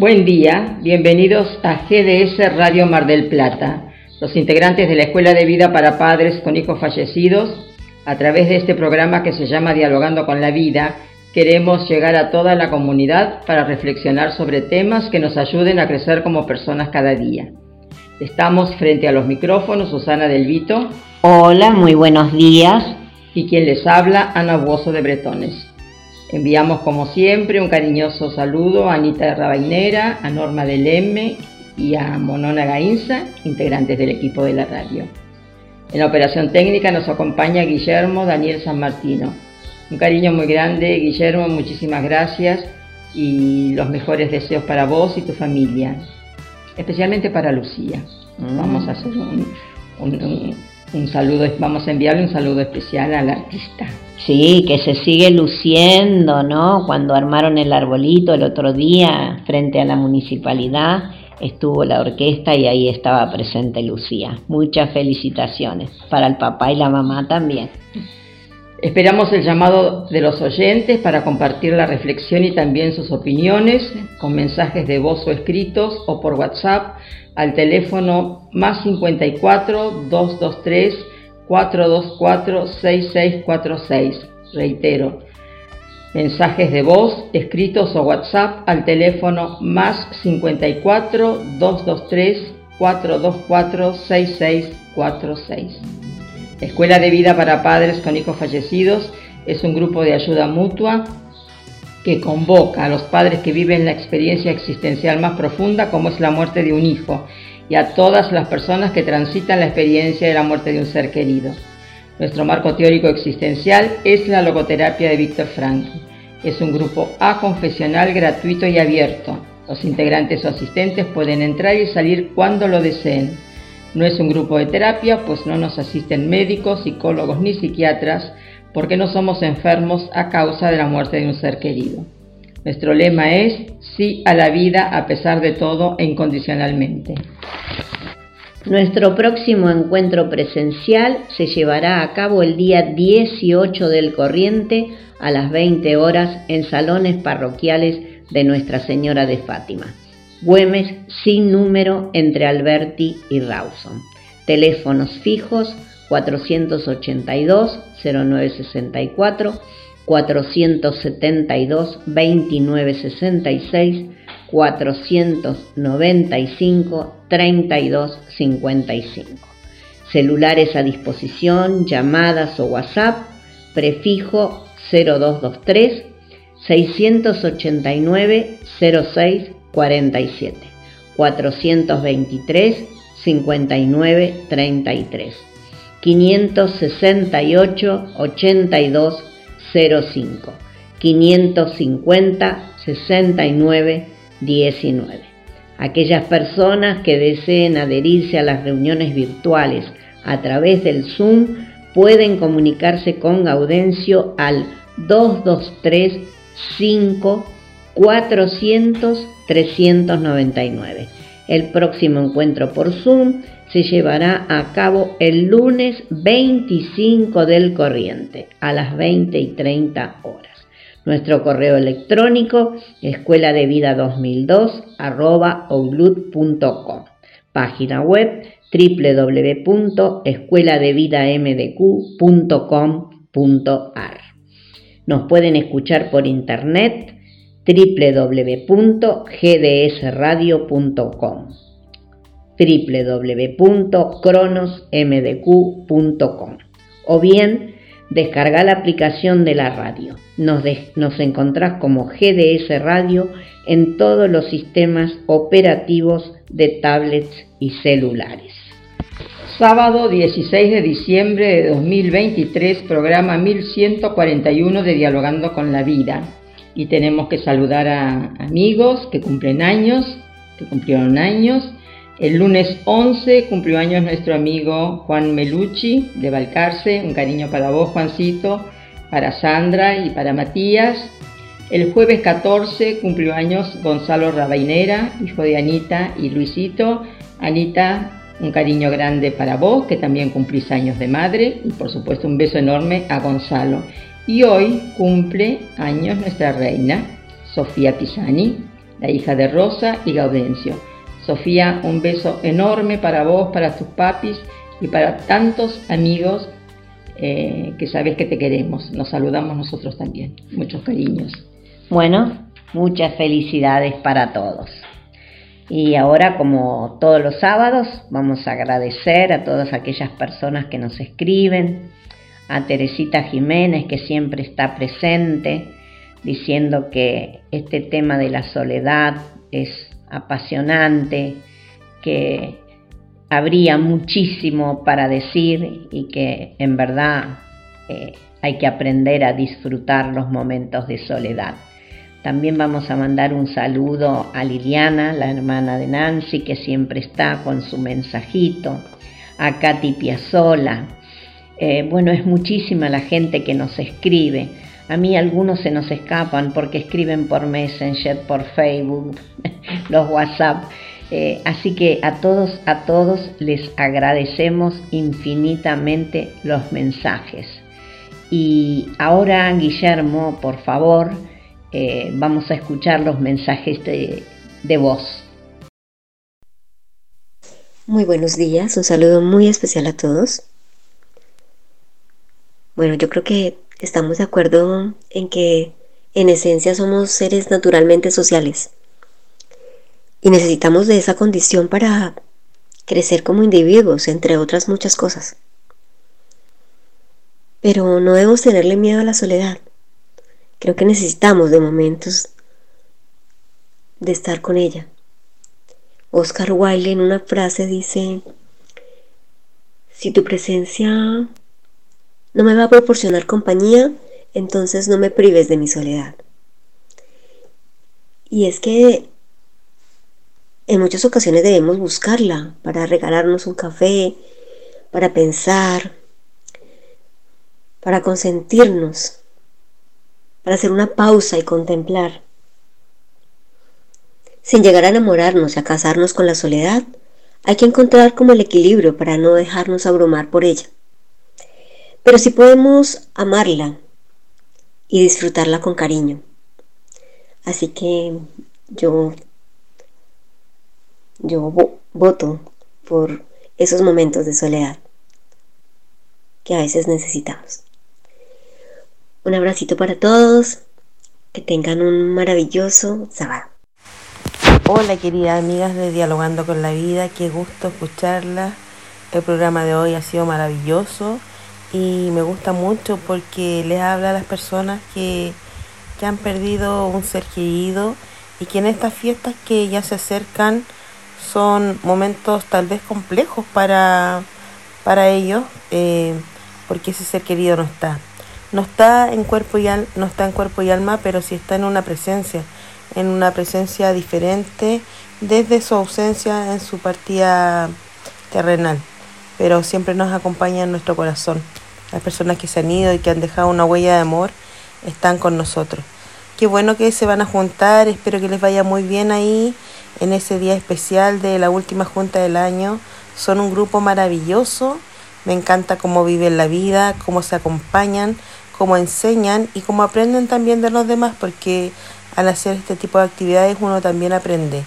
Buen día, bienvenidos a GDS Radio Mar del Plata, los integrantes de la Escuela de Vida para Padres con Hijos Fallecidos. A través de este programa que se llama Dialogando con la Vida, queremos llegar a toda la comunidad para reflexionar sobre temas que nos ayuden a crecer como personas cada día. Estamos frente a los micrófonos, Susana Del Vito. Hola, muy buenos días. Y quien les habla, Ana Buoso de Bretones. Enviamos como siempre un cariñoso saludo a Anita Rabainera, a Norma del M y a Monona Gainza, integrantes del equipo de la radio. En la operación técnica nos acompaña Guillermo Daniel San Martino. Un cariño muy grande, Guillermo, muchísimas gracias y los mejores deseos para vos y tu familia, especialmente para Lucía. Mm. Vamos a hacer un, un saludo, vamos a enviarle un saludo especial al artista. Sí, que se sigue luciendo, ¿no? Cuando armaron el arbolito el otro día frente a la municipalidad, estuvo la orquesta y ahí estaba presente Lucía. Muchas felicitaciones para el papá y la mamá también. Esperamos el llamado de los oyentes para compartir la reflexión y también sus opiniones con mensajes de voz o escritos o por WhatsApp al teléfono más 54 223 424 6646. Reitero, mensajes de voz, escritos o WhatsApp al teléfono más 54 223 424 6646. Escuela de Vida para Padres con Hijos Fallecidos es un grupo de ayuda mutua que convoca a los padres que viven la experiencia existencial más profunda como es la muerte de un hijo y a todas las personas que transitan la experiencia de la muerte de un ser querido. Nuestro marco teórico existencial es la logoterapia de Víctor Frank. Es un grupo confesional gratuito y abierto. Los integrantes o asistentes pueden entrar y salir cuando lo deseen. No es un grupo de terapia, pues no nos asisten médicos, psicólogos ni psiquiatras, porque no somos enfermos a causa de la muerte de un ser querido. Nuestro lema es sí a la vida a pesar de todo e incondicionalmente. Nuestro próximo encuentro presencial se llevará a cabo el día 18 del corriente a las 20 horas en salones parroquiales de Nuestra Señora de Fátima. Güemes sin número entre Alberti y Rawson. Teléfonos fijos 482 0964 472 2966 495 3255. Celulares a disposición, llamadas o WhatsApp, prefijo 0223 689 06 47 423 59 33 568 82 05 550 69 19. Aquellas personas que deseen adherirse a las reuniones virtuales a través del Zoom pueden comunicarse con Gaudencio al 223 5 400 399. El próximo encuentro por Zoom se llevará a cabo el lunes 25 del corriente a las 20 y 30 horas. Nuestro correo electrónico escuela de vida 2002 arroba Página web www.escueladevidamdq.com.ar. Nos pueden escuchar por internet www.gdsradio.com www.cronosmdq.com o bien descarga la aplicación de la radio. Nos, nos encontrás como GDS Radio en todos los sistemas operativos de tablets y celulares. Sábado 16 de diciembre de 2023, programa 1141 de Dialogando con la Vida. Y tenemos que saludar a amigos que cumplen años, que cumplieron años. El lunes 11 cumplió años nuestro amigo Juan Melucci de Balcarce. Un cariño para vos, Juancito, para Sandra y para Matías. El jueves 14 cumplió años Gonzalo Rabainera, hijo de Anita y Luisito. Anita, un cariño grande para vos, que también cumplís años de madre, y por supuesto un beso enorme a Gonzalo. Y hoy cumple años nuestra reina, Sofía Pisani, la hija de Rosa y Gaudencio. Sofía, un beso enorme para vos, para tus papis y para tantos amigos eh, que sabes que te queremos. Nos saludamos nosotros también. Muchos cariños. Bueno, muchas felicidades para todos. Y ahora, como todos los sábados, vamos a agradecer a todas aquellas personas que nos escriben, a Teresita Jiménez, que siempre está presente, diciendo que este tema de la soledad es apasionante, que habría muchísimo para decir y que en verdad eh, hay que aprender a disfrutar los momentos de soledad. También vamos a mandar un saludo a Liliana, la hermana de Nancy, que siempre está con su mensajito, a Katy Piazzola. Eh, bueno, es muchísima la gente que nos escribe. A mí algunos se nos escapan porque escriben por Messenger, por Facebook, los WhatsApp. Eh, así que a todos, a todos les agradecemos infinitamente los mensajes. Y ahora, Guillermo, por favor, eh, vamos a escuchar los mensajes de, de voz. Muy buenos días, un saludo muy especial a todos. Bueno, yo creo que estamos de acuerdo en que en esencia somos seres naturalmente sociales y necesitamos de esa condición para crecer como individuos, entre otras muchas cosas. Pero no debemos tenerle miedo a la soledad. Creo que necesitamos de momentos de estar con ella. Oscar Wilde en una frase dice, si tu presencia no me va a proporcionar compañía, entonces no me prives de mi soledad. Y es que en muchas ocasiones debemos buscarla para regalarnos un café, para pensar, para consentirnos para hacer una pausa y contemplar. Sin llegar a enamorarnos y a casarnos con la soledad, hay que encontrar como el equilibrio para no dejarnos abrumar por ella. Pero sí podemos amarla y disfrutarla con cariño. Así que yo, yo voto por esos momentos de soledad que a veces necesitamos. Un abracito para todos. Que tengan un maravilloso sábado. Hola queridas amigas de Dialogando con la Vida, qué gusto escucharla. El programa de hoy ha sido maravilloso y me gusta mucho porque les habla a las personas que, que han perdido un ser querido y que en estas fiestas que ya se acercan son momentos tal vez complejos para, para ellos eh, porque ese ser querido no está no está en cuerpo y alma, no está en cuerpo y alma, pero sí está en una presencia, en una presencia diferente desde su ausencia en su partida terrenal, pero siempre nos acompaña en nuestro corazón. Las personas que se han ido y que han dejado una huella de amor están con nosotros. Qué bueno que se van a juntar, espero que les vaya muy bien ahí en ese día especial de la última junta del año. Son un grupo maravilloso, me encanta cómo viven la vida, cómo se acompañan, cómo enseñan y cómo aprenden también de los demás, porque al hacer este tipo de actividades uno también aprende.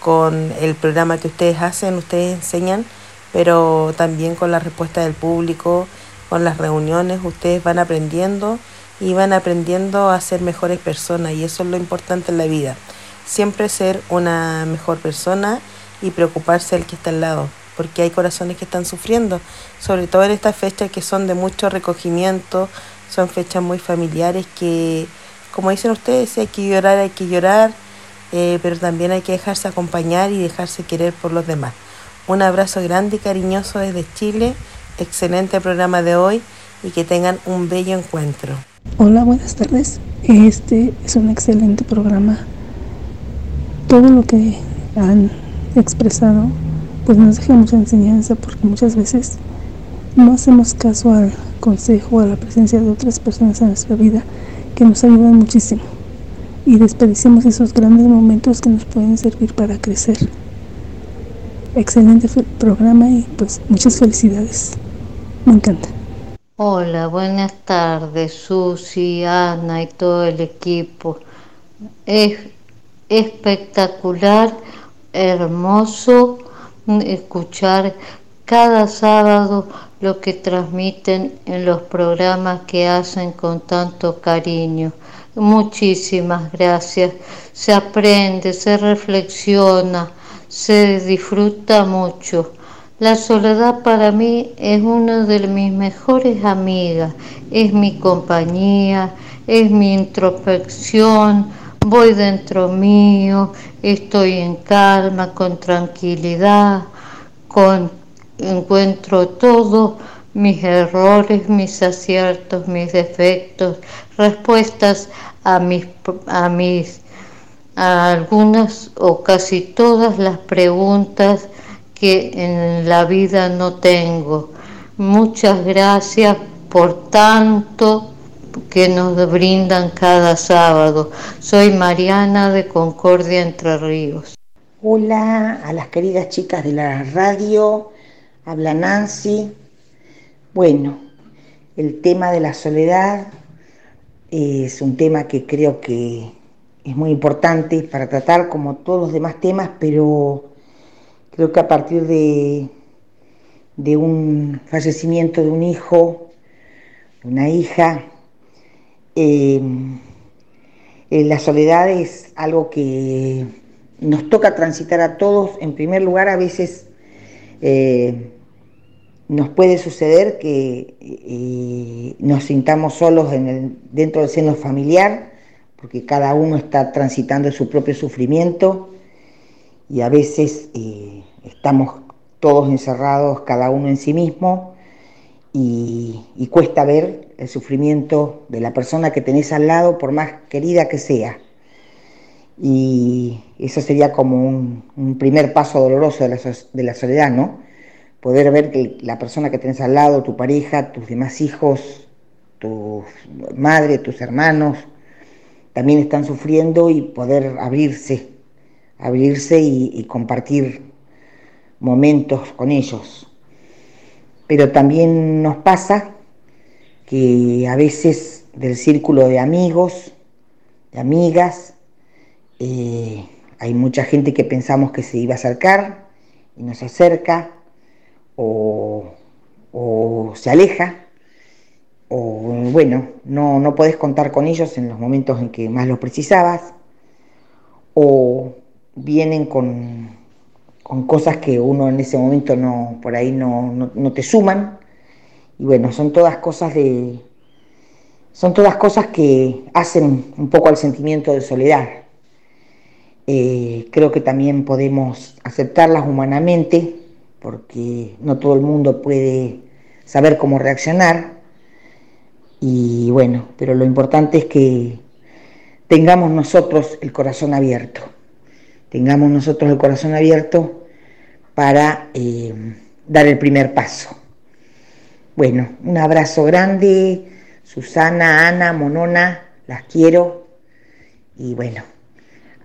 Con el programa que ustedes hacen, ustedes enseñan, pero también con la respuesta del público, con las reuniones, ustedes van aprendiendo y van aprendiendo a ser mejores personas y eso es lo importante en la vida. Siempre ser una mejor persona y preocuparse del que está al lado, porque hay corazones que están sufriendo, sobre todo en estas fechas que son de mucho recogimiento, son fechas muy familiares que, como dicen ustedes, hay que llorar, hay que llorar, eh, pero también hay que dejarse acompañar y dejarse querer por los demás. Un abrazo grande y cariñoso desde Chile. Excelente programa de hoy y que tengan un bello encuentro. Hola, buenas tardes. Este es un excelente programa. Todo lo que han expresado pues nos deja mucha enseñanza porque muchas veces no hacemos caso al consejo, a la presencia de otras personas en nuestra vida que nos ayudan muchísimo y desperdiciamos esos grandes momentos que nos pueden servir para crecer. Excelente programa y pues muchas felicidades. Hola, buenas tardes, Susi, Ana y todo el equipo. Es espectacular, hermoso escuchar cada sábado lo que transmiten en los programas que hacen con tanto cariño. Muchísimas gracias. Se aprende, se reflexiona, se disfruta mucho. La soledad para mí es una de mis mejores amigas, es mi compañía, es mi introspección, voy dentro mío, estoy en calma, con tranquilidad, con encuentro todos mis errores, mis aciertos, mis defectos, respuestas a mis a mis a algunas o casi todas las preguntas que en la vida no tengo. Muchas gracias por tanto que nos brindan cada sábado. Soy Mariana de Concordia Entre Ríos. Hola a las queridas chicas de la radio, habla Nancy. Bueno, el tema de la soledad es un tema que creo que es muy importante para tratar como todos los demás temas, pero creo que a partir de, de un fallecimiento de un hijo, de una hija, eh, eh, la soledad es algo que nos toca transitar a todos. En primer lugar, a veces eh, nos puede suceder que nos sintamos solos dentro del seno familiar, porque cada uno está transitando su propio sufrimiento y a veces estamos todos encerrados, cada uno en sí mismo, y cuesta ver el sufrimiento de la persona que tenés al lado, por más querida que sea. Y eso sería como un, primer paso doloroso de la, de la, soledad, ¿no? Poder ver que la persona que tenés al lado, tu pareja, tus demás hijos, tu madre, tus hermanos, también están sufriendo y poder abrirse, abrirse y compartir momentos con ellos. Pero también nos pasa que a veces del círculo de amigos, de amigas, eh, hay mucha gente que pensamos que se iba a acercar y no se acerca o, se aleja o bueno, no, no podés contar con ellos en los momentos en que más los precisabas o vienen con, con cosas que uno en ese momento no, por ahí no, no te suman y bueno, son todas cosas de. Son todas cosas que hacen un poco al sentimiento de soledad. Eh, creo que también podemos aceptarlas humanamente, porque no todo el mundo puede saber cómo reaccionar. Y bueno, pero lo importante es que tengamos nosotros el corazón abierto. Tengamos nosotros el corazón abierto para eh, dar el primer paso. Bueno, un abrazo grande, Susana, Ana, Monona, las quiero. Y bueno,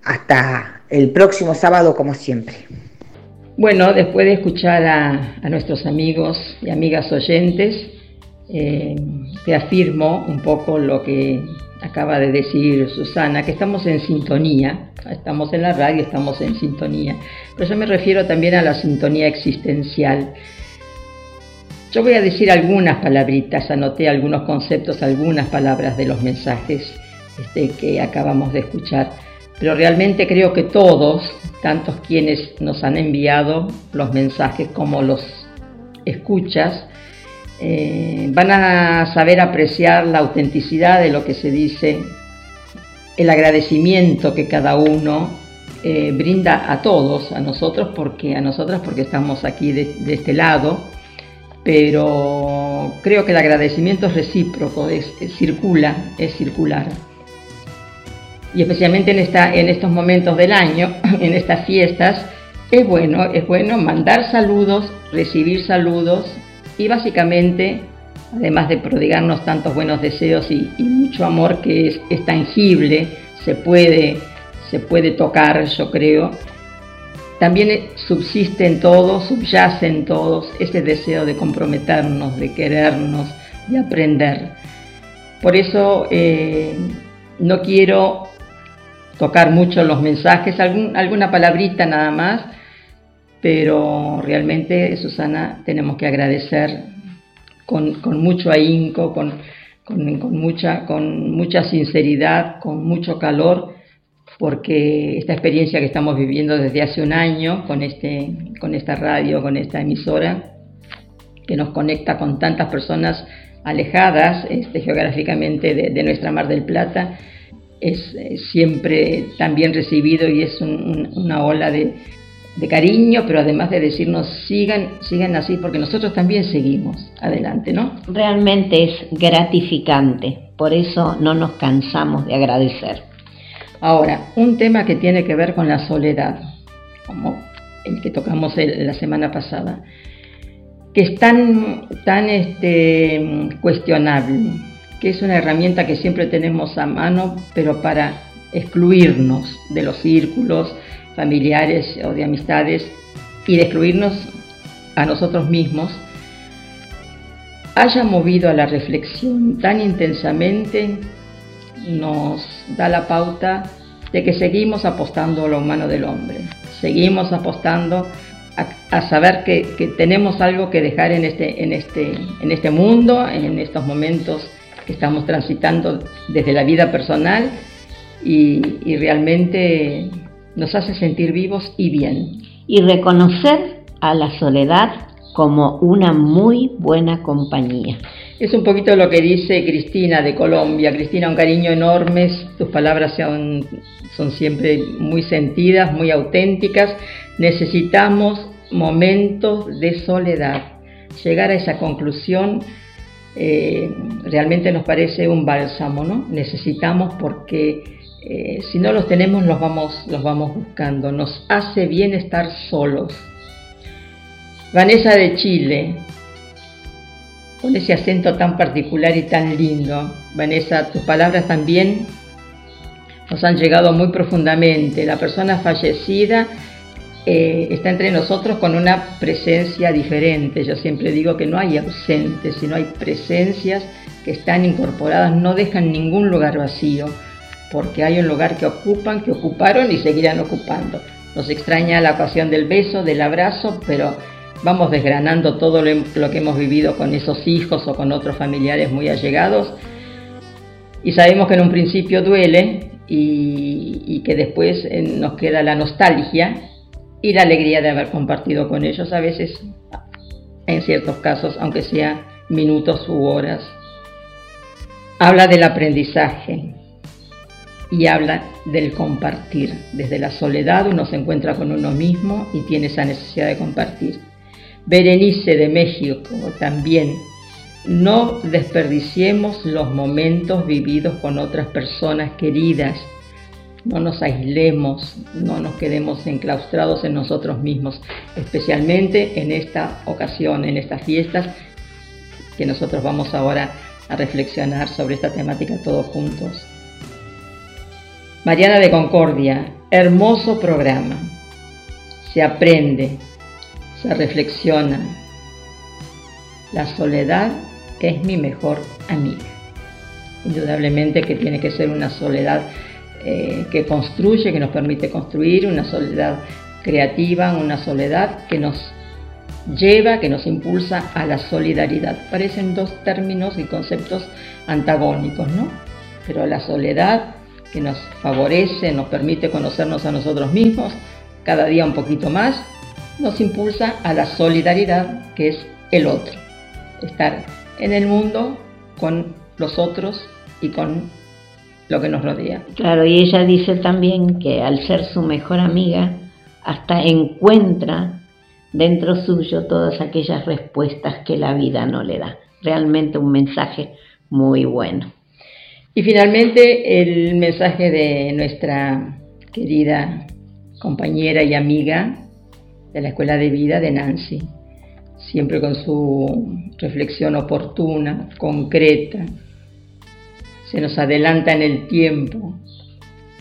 hasta el próximo sábado como siempre. Bueno, después de escuchar a, nuestros amigos y amigas oyentes, eh, te afirmo un poco lo que acaba de decir Susana, que estamos en sintonía, estamos en la radio, estamos en sintonía, pero yo me refiero también a la sintonía existencial. Yo voy a decir algunas palabritas, anoté algunos conceptos, algunas palabras de los mensajes este, que acabamos de escuchar, pero realmente creo que todos, tantos quienes nos han enviado los mensajes como los escuchas, eh, van a saber apreciar la autenticidad de lo que se dice, el agradecimiento que cada uno eh, brinda a todos, a nosotros porque a nosotras porque estamos aquí de, este lado, pero creo que el agradecimiento es recíproco, es, circula, es circular. Y especialmente en, en estos momentos del año, en estas fiestas, es bueno, es bueno mandar saludos, recibir saludos y básicamente, además de prodigarnos tantos buenos deseos y, mucho amor que es, tangible, se puede se puede tocar, yo creo. También subsiste en todos, subyace en todos ese deseo de comprometernos, de querernos, de aprender. Por eso eh, no quiero tocar mucho los mensajes, alguna palabrita nada más, pero realmente, Susana, tenemos que agradecer con, mucho ahínco, con, mucha, con mucha sinceridad, con mucho calor, porque esta experiencia que estamos viviendo desde hace un año con, este, con esta radio, con esta emisora, que nos conecta con tantas personas alejadas este, geográficamente de, nuestra Mar del Plata, es siempre tan bien recibido y es una ola de, de, cariño, pero además de decirnos sigan, sigan así, porque nosotros también seguimos adelante, ¿no? Realmente es gratificante, por eso no nos cansamos de agradecer. Ahora, un tema que tiene que ver con la soledad, como el que tocamos la semana pasada, que es tan, tan este, cuestionable, que es una herramienta que siempre tenemos a mano, pero para excluirnos de los círculos familiares o de amistades y de excluirnos a nosotros mismos, haya movido a la reflexión tan intensamente nos da la pauta de que seguimos apostando a lo humano del hombre, seguimos apostando a, saber que, tenemos algo que dejar en este, en, este, en este mundo, en estos momentos que estamos transitando desde la vida personal y realmente nos hace sentir vivos y bien. Y reconocer a la soledad como una muy buena compañía. Es un poquito lo que dice Cristina de Colombia. Cristina, un cariño enorme, tus palabras son, son siempre muy sentidas, muy auténticas. Necesitamos momentos de soledad. Llegar a esa conclusión eh, realmente nos parece un bálsamo, ¿no? Necesitamos porque eh, si no los tenemos los vamos, los vamos buscando. Nos hace bien estar solos. Vanessa de Chile, con ese acento tan particular y tan lindo. Vanessa, tus palabras también nos han llegado muy profundamente. La persona fallecida eh, está entre nosotros con una presencia diferente. Yo siempre digo que no hay ausentes, sino hay presencias que están incorporadas, no dejan ningún lugar vacío, porque hay un lugar que ocupan, que ocuparon y seguirán ocupando. Nos extraña la ocasión del beso, del abrazo, pero vamos desgranando todo lo que hemos vivido con esos hijos o con otros familiares muy allegados. Y sabemos que en un principio duele y, que después eh, nos queda la nostalgia y la alegría de haber compartido con ellos a veces en ciertos casos aunque sea minutos u horas. Habla del aprendizaje y habla del compartir. Desde la soledad uno se encuentra con uno mismo y tiene esa necesidad de compartir. Berenice de México también. No desperdiciemos los momentos vividos con otras personas queridas. No nos aislemos, no nos quedemos enclaustrados en nosotros mismos, especialmente en esta ocasión, en estas fiestas, que nosotros vamos ahora a reflexionar sobre esta temática todos juntos. Mariana de Concordia, hermoso programa. Se aprende, se reflexiona. La soledad es mi mejor amiga. Indudablemente que tiene que ser una soledad eh, que construye, que nos permite construir, una soledad creativa, una soledad que nos lleva, que nos impulsa a la solidaridad. Parecen dos términos y conceptos antagónicos, ¿no? Pero la soledad que nos favorece, nos permite conocernos a nosotros mismos cada día un poquito más nos impulsa a la solidaridad, que es el otro. Estar en el mundo con los otros y con lo que nos rodea. Claro, y ella dice también que al ser su mejor amiga, hasta encuentra dentro suyo todas aquellas respuestas que la vida no le da. Realmente un mensaje muy bueno. Y finalmente el mensaje de nuestra querida compañera y amiga de la Escuela de Vida de Nancy, siempre con su reflexión oportuna, concreta, se nos adelanta en el tiempo,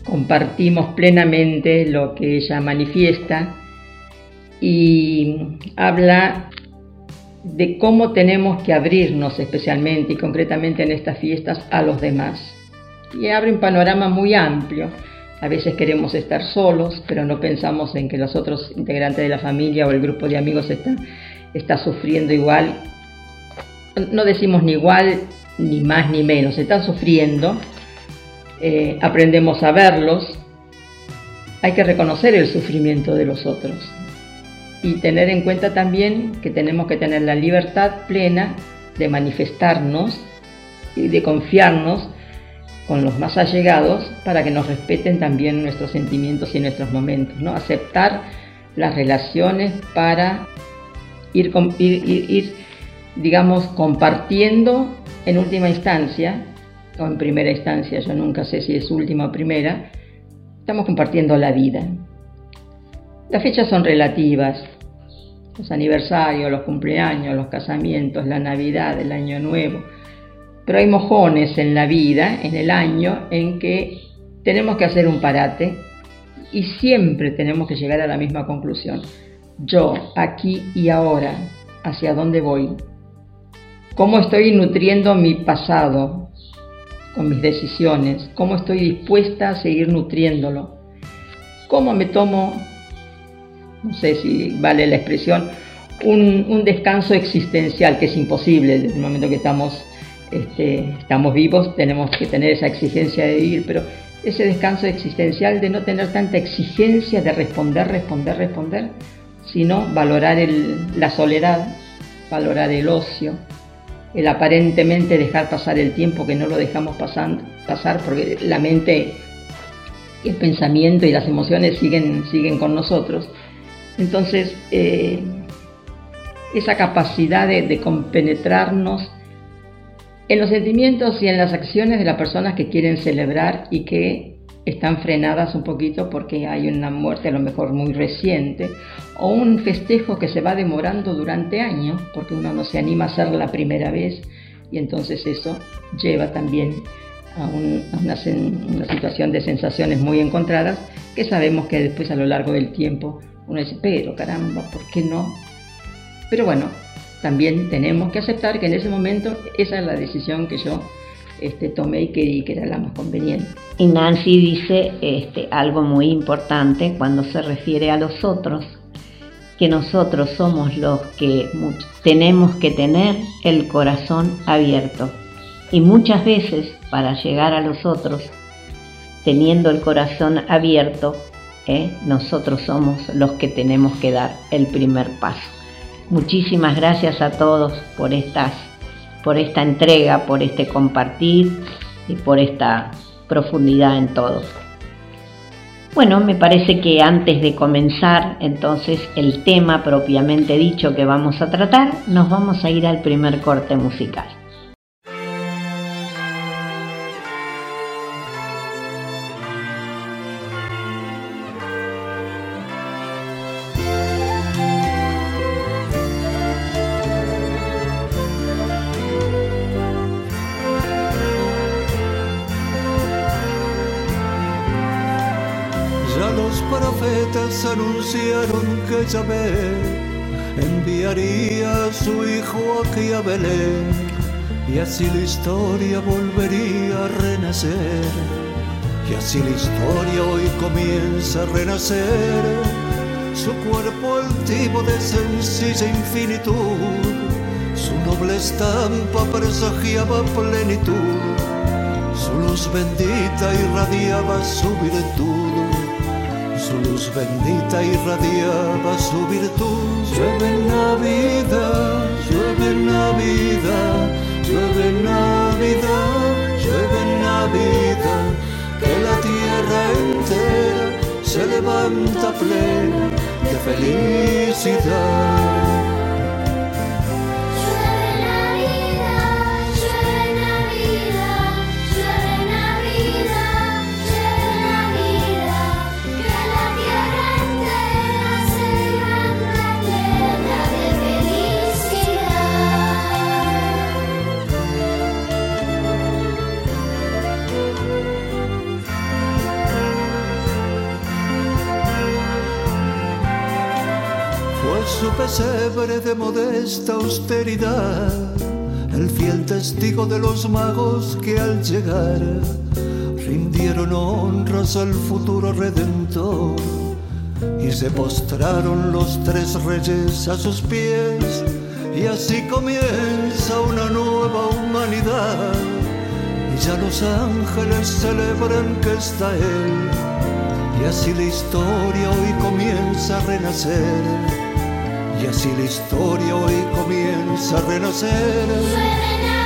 compartimos plenamente lo que ella manifiesta y habla de cómo tenemos que abrirnos especialmente y concretamente en estas fiestas a los demás. Y abre un panorama muy amplio. A veces queremos estar solos, pero no pensamos en que los otros integrantes de la familia o el grupo de amigos están está sufriendo igual. No decimos ni igual, ni más ni menos, están sufriendo. Eh, aprendemos a verlos. Hay que reconocer el sufrimiento de los otros y tener en cuenta también que tenemos que tener la libertad plena de manifestarnos y de confiarnos con los más allegados para que nos respeten también nuestros sentimientos y nuestros momentos, ¿no? Aceptar las relaciones para ir, ir, digamos, compartiendo en última instancia, o en primera instancia, yo nunca sé si es última o primera, estamos compartiendo la vida. Las fechas son relativas, los aniversarios, los cumpleaños, los casamientos, la Navidad, el Año Nuevo, pero hay mojones en la vida, en el año, en que tenemos que hacer un parate y siempre tenemos que llegar a la misma conclusión. Yo, aquí y ahora, ¿hacia dónde voy? ¿Cómo estoy nutriendo mi pasado con mis decisiones? ¿Cómo estoy dispuesta a seguir nutriéndolo? ¿Cómo me tomo no sé si vale la expresión, un, descanso existencial que es imposible desde el momento que estamos, este, estamos vivos, tenemos que tener esa exigencia de vivir, pero ese descanso existencial de no tener tanta exigencia de responder, responder, responder, sino valorar la soledad, valorar el ocio, el aparentemente dejar pasar el tiempo que no lo dejamos pasando, pasar porque la mente, el pensamiento y las emociones siguen, siguen con nosotros entonces, eh, esa capacidad de, compenetrarnos en los sentimientos y en las acciones de las personas que quieren celebrar y que están frenadas un poquito porque hay una muerte a lo mejor muy reciente o un festejo que se va demorando durante años porque uno no se anima a hacer la primera vez y entonces eso lleva también a, una, una situación de sensaciones muy encontradas que sabemos que después a lo largo del tiempo uno dice, pero caramba, ¿por qué no? Pero bueno, también tenemos que aceptar que en ese momento esa es la decisión que yo este, tomé y que, que era la más conveniente. Y Nancy dice este, algo muy importante cuando se refiere a los otros, que nosotros somos los que tenemos que tener el corazón abierto. Y muchas veces para llegar a los otros, teniendo el corazón abierto, ¿eh? nosotros somos los que tenemos que dar el primer paso. Muchísimas gracias a todos por, esta entrega, por este compartir y por esta profundidad en todo. Bueno, me parece que antes de comenzar entonces el tema propiamente dicho que vamos a tratar, nos vamos a ir al primer corte musical. Que Yahvé enviaría a su hijo aquí a Belén y así la historia volvería a renacer. Y así la historia hoy comienza a renacer. Su cuerpo altivo de sencilla infinitud, su noble estampa presagiaba plenitud, su luz bendita irradiaba su virtud su luz bendita irradiaba su virtud. Llueve Navidad, llueve Navidad, llueve Navidad, llueve Navidad, que la tierra entera se levanta plena de felicidad. Pesebre de modesta austeridad, el fiel testigo de los magos que al llegar rindieron honras al futuro redentor y se postraron los tres reyes a sus pies y así comienza una nueva humanidad. Y ya los ángeles celebran que está él y así la historia hoy comienza a renacer y así la historia hoy comienza a renacer.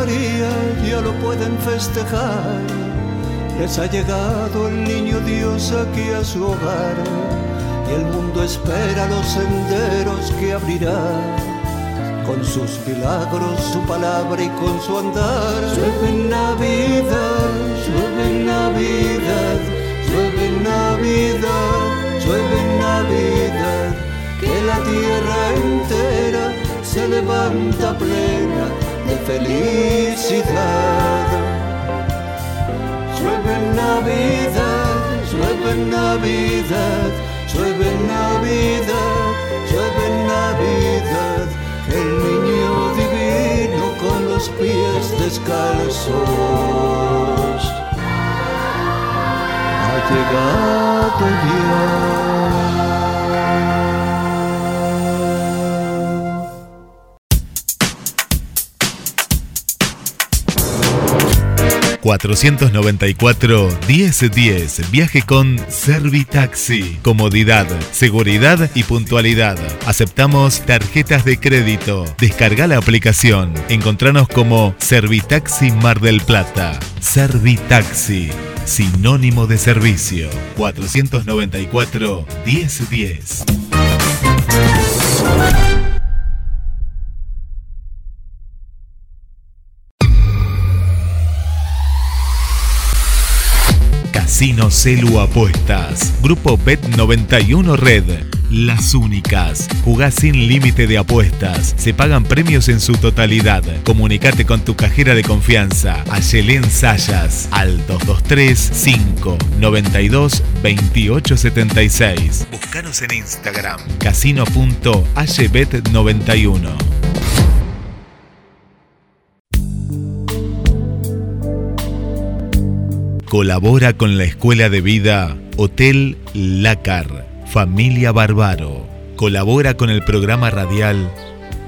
Ya lo pueden festejar. Les ha llegado el niño Dios aquí a su hogar. Y el mundo espera los senderos que abrirá. Con sus milagros, su palabra y con su andar. Llueve Navidad, llueve Navidad, llueve Navidad, llueve Navidad. Que la tierra entera se levanta plena felicidad. Llueve Navidad, llueve Navidad, llueve Navidad, llueve Navidad. El niño divino con los pies descalzos ha llegado ya. 494-1010. Viaje con Servitaxi. Comodidad, seguridad y puntualidad. Aceptamos tarjetas de crédito. Descarga la aplicación. Encontranos como Servitaxi Mar del Plata. Servitaxi. Sinónimo de servicio. 494-1010. Casino Celu Apuestas. Grupo Bet 91 Red. Las únicas. Jugás sin límite de apuestas. Se pagan premios en su totalidad. Comunicate con tu cajera de confianza. Ayelén Sayas. Al 223 5 92 28 76. Búscanos en Instagram. Casino.aybet91. Colabora con la Escuela de Vida Hotel Lácar, Familia Bárbaro. Colabora con el programa radial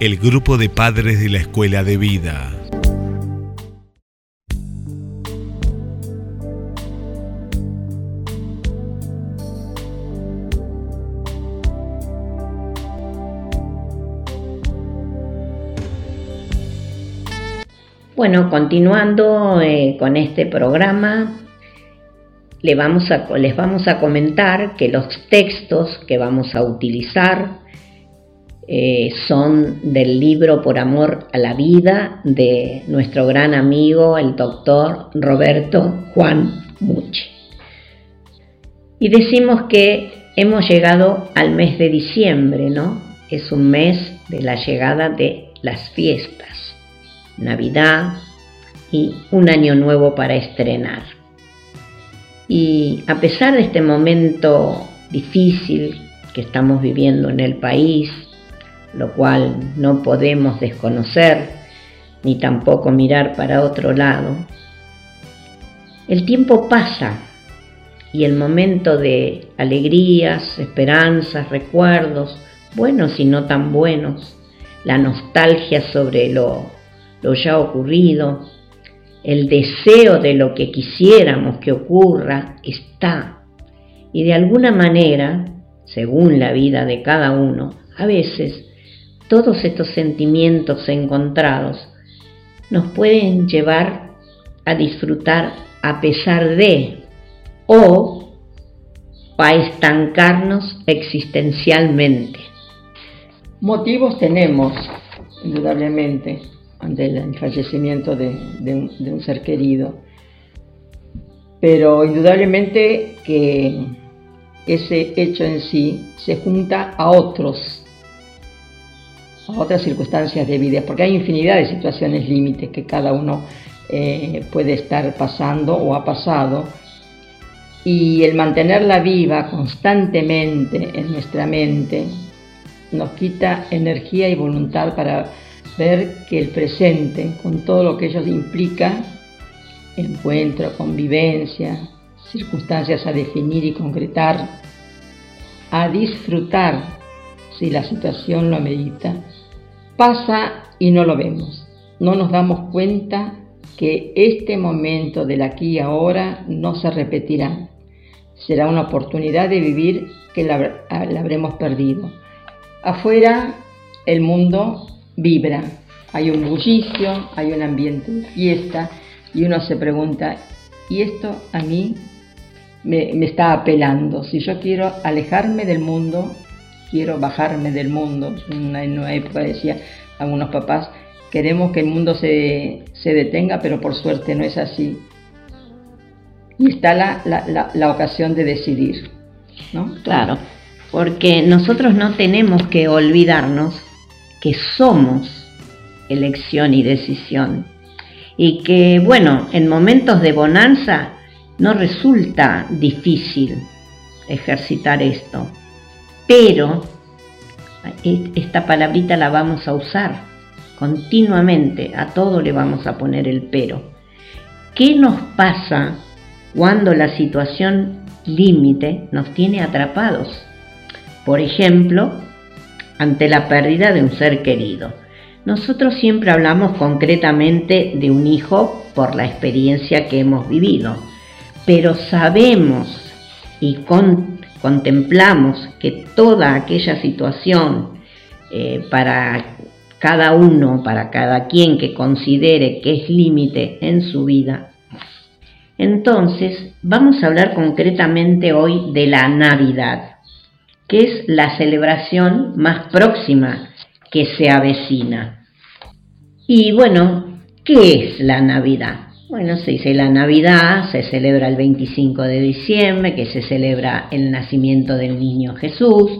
El Grupo de Padres de la Escuela de Vida. Bueno, continuando eh, con este programa, les vamos a comentar que los textos que vamos a utilizar eh, son del libro Por Amor a la Vida de nuestro gran amigo, el doctor Roberto Juan Muche. Y decimos que hemos llegado al mes de diciembre, ¿no? Es un mes de la llegada de las fiestas, Navidad y un año nuevo para estrenar. Y a pesar de este momento difícil que estamos viviendo en el país, lo cual no podemos desconocer ni tampoco mirar para otro lado. El tiempo pasa y el momento de alegrías, esperanzas, recuerdos, buenos y no tan buenos, la nostalgia sobre lo, lo ya ocurrido, el deseo de lo que quisiéramos que ocurra está. Y de alguna manera, según la vida de cada uno, a veces todos estos sentimientos encontrados nos pueden llevar a disfrutar a pesar de o a estancarnos existencialmente. Motivos tenemos, indudablemente, ante el fallecimiento de, un, ser querido, pero indudablemente que ese hecho en sí se junta a otros, a otras circunstancias de vida, porque hay infinidad de situaciones límites que cada uno eh, puede estar pasando o ha pasado, y el mantenerla viva constantemente en nuestra mente nos quita energía y voluntad para ver que el presente, con todo lo que ello implica, encuentro, convivencia, circunstancias a definir y concretar, a disfrutar si la situación lo amerita, pasa y no lo vemos. No nos damos cuenta que este momento del aquí y ahora no se repetirá. Será una oportunidad de vivir que la, la habremos perdido. Afuera el mundo vibra, hay un bullicio, hay un ambiente de fiesta y uno se pregunta, ¿y esto a mí me, está apelando? Si yo quiero alejarme del mundo, quiero bajarme del mundo. En una época decía algunos papás, queremos que el mundo se, se, detenga, pero por suerte no es así. Y está la, la, la, la ocasión de decidir. ¿no? Claro, porque nosotros no tenemos que olvidarnos que somos elección y decisión. Y que, bueno, en momentos de bonanza no resulta difícil ejercitar esto. Pero esta palabrita la vamos a usar continuamente, a todo le vamos a poner el pero. ¿Qué nos pasa cuando la situación límite nos tiene atrapados? Por ejemplo, ante la pérdida de un ser querido. Nosotros siempre hablamos concretamente de un hijo por la experiencia que hemos vivido, pero sabemos y con, contemplamos que toda aquella situación eh, para cada uno, para cada quien que considere que es límite en su vida, entonces vamos a hablar concretamente hoy de la Navidad que es la celebración más próxima que se avecina. Y bueno, ¿qué es la Navidad? Bueno, se dice la Navidad, se celebra el 25 de diciembre, que se celebra el nacimiento del niño Jesús,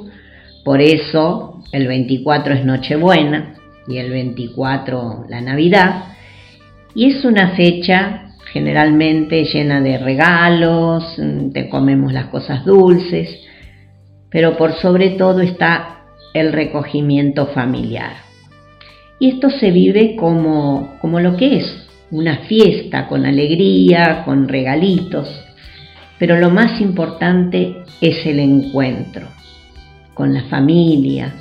por eso el 24 es Nochebuena y el 24 la Navidad, y es una fecha generalmente llena de regalos, te comemos las cosas dulces, pero por sobre todo está el recogimiento familiar. Y esto se vive como, como lo que es, una fiesta con alegría, con regalitos, pero lo más importante es el encuentro con la familia,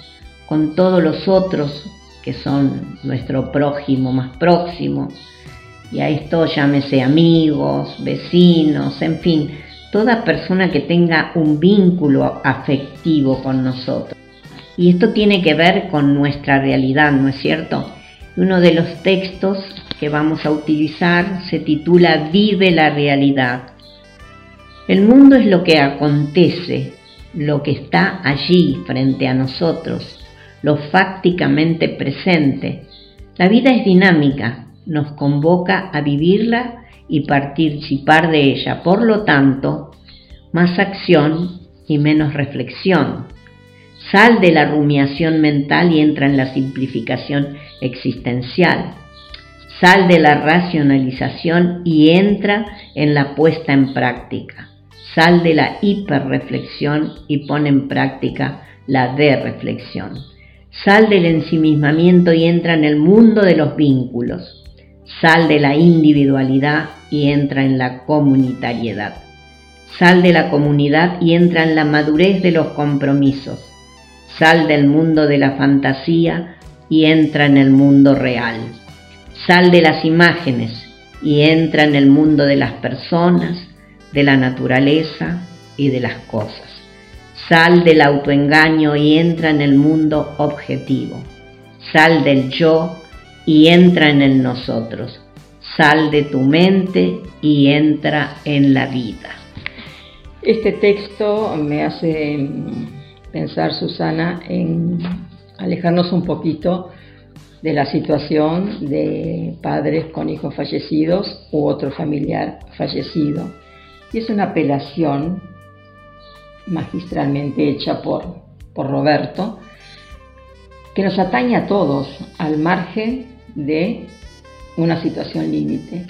con todos los otros que son nuestro prójimo más próximo, y a esto llámese amigos, vecinos, en fin, toda persona que tenga un vínculo afectivo con nosotros. Y esto tiene que ver con nuestra realidad, ¿no es cierto? Uno de los textos que vamos a utilizar se titula Vive la realidad. El mundo es lo que acontece, lo que está allí frente a nosotros, lo fácticamente presente. La vida es dinámica, nos convoca a vivirla y participar de ella. Por lo tanto, más acción y menos reflexión. Sal de la rumiación mental y entra en la simplificación existencial. Sal de la racionalización y entra en la puesta en práctica. Sal de la hiperreflexión y pon en práctica la de reflexión. Sal del ensimismamiento y entra en el mundo de los vínculos. Sal de la individualidad y entra en la comunitariedad. Sal de la comunidad y entra en la madurez de los compromisos. Sal del mundo de la fantasía y entra en el mundo real. Sal de las imágenes y entra en el mundo de las personas, de la naturaleza y de las cosas. Sal del autoengaño y entra en el mundo objetivo. Sal del yo y entra en el nosotros. Sal de tu mente y entra en la vida. Este texto me hace pensar, Susana, en alejarnos un poquito de la situación de padres con hijos fallecidos u otro familiar fallecido. Y es una apelación magistralmente hecha por, por Roberto, que nos atañe a todos al margen de una situación límite.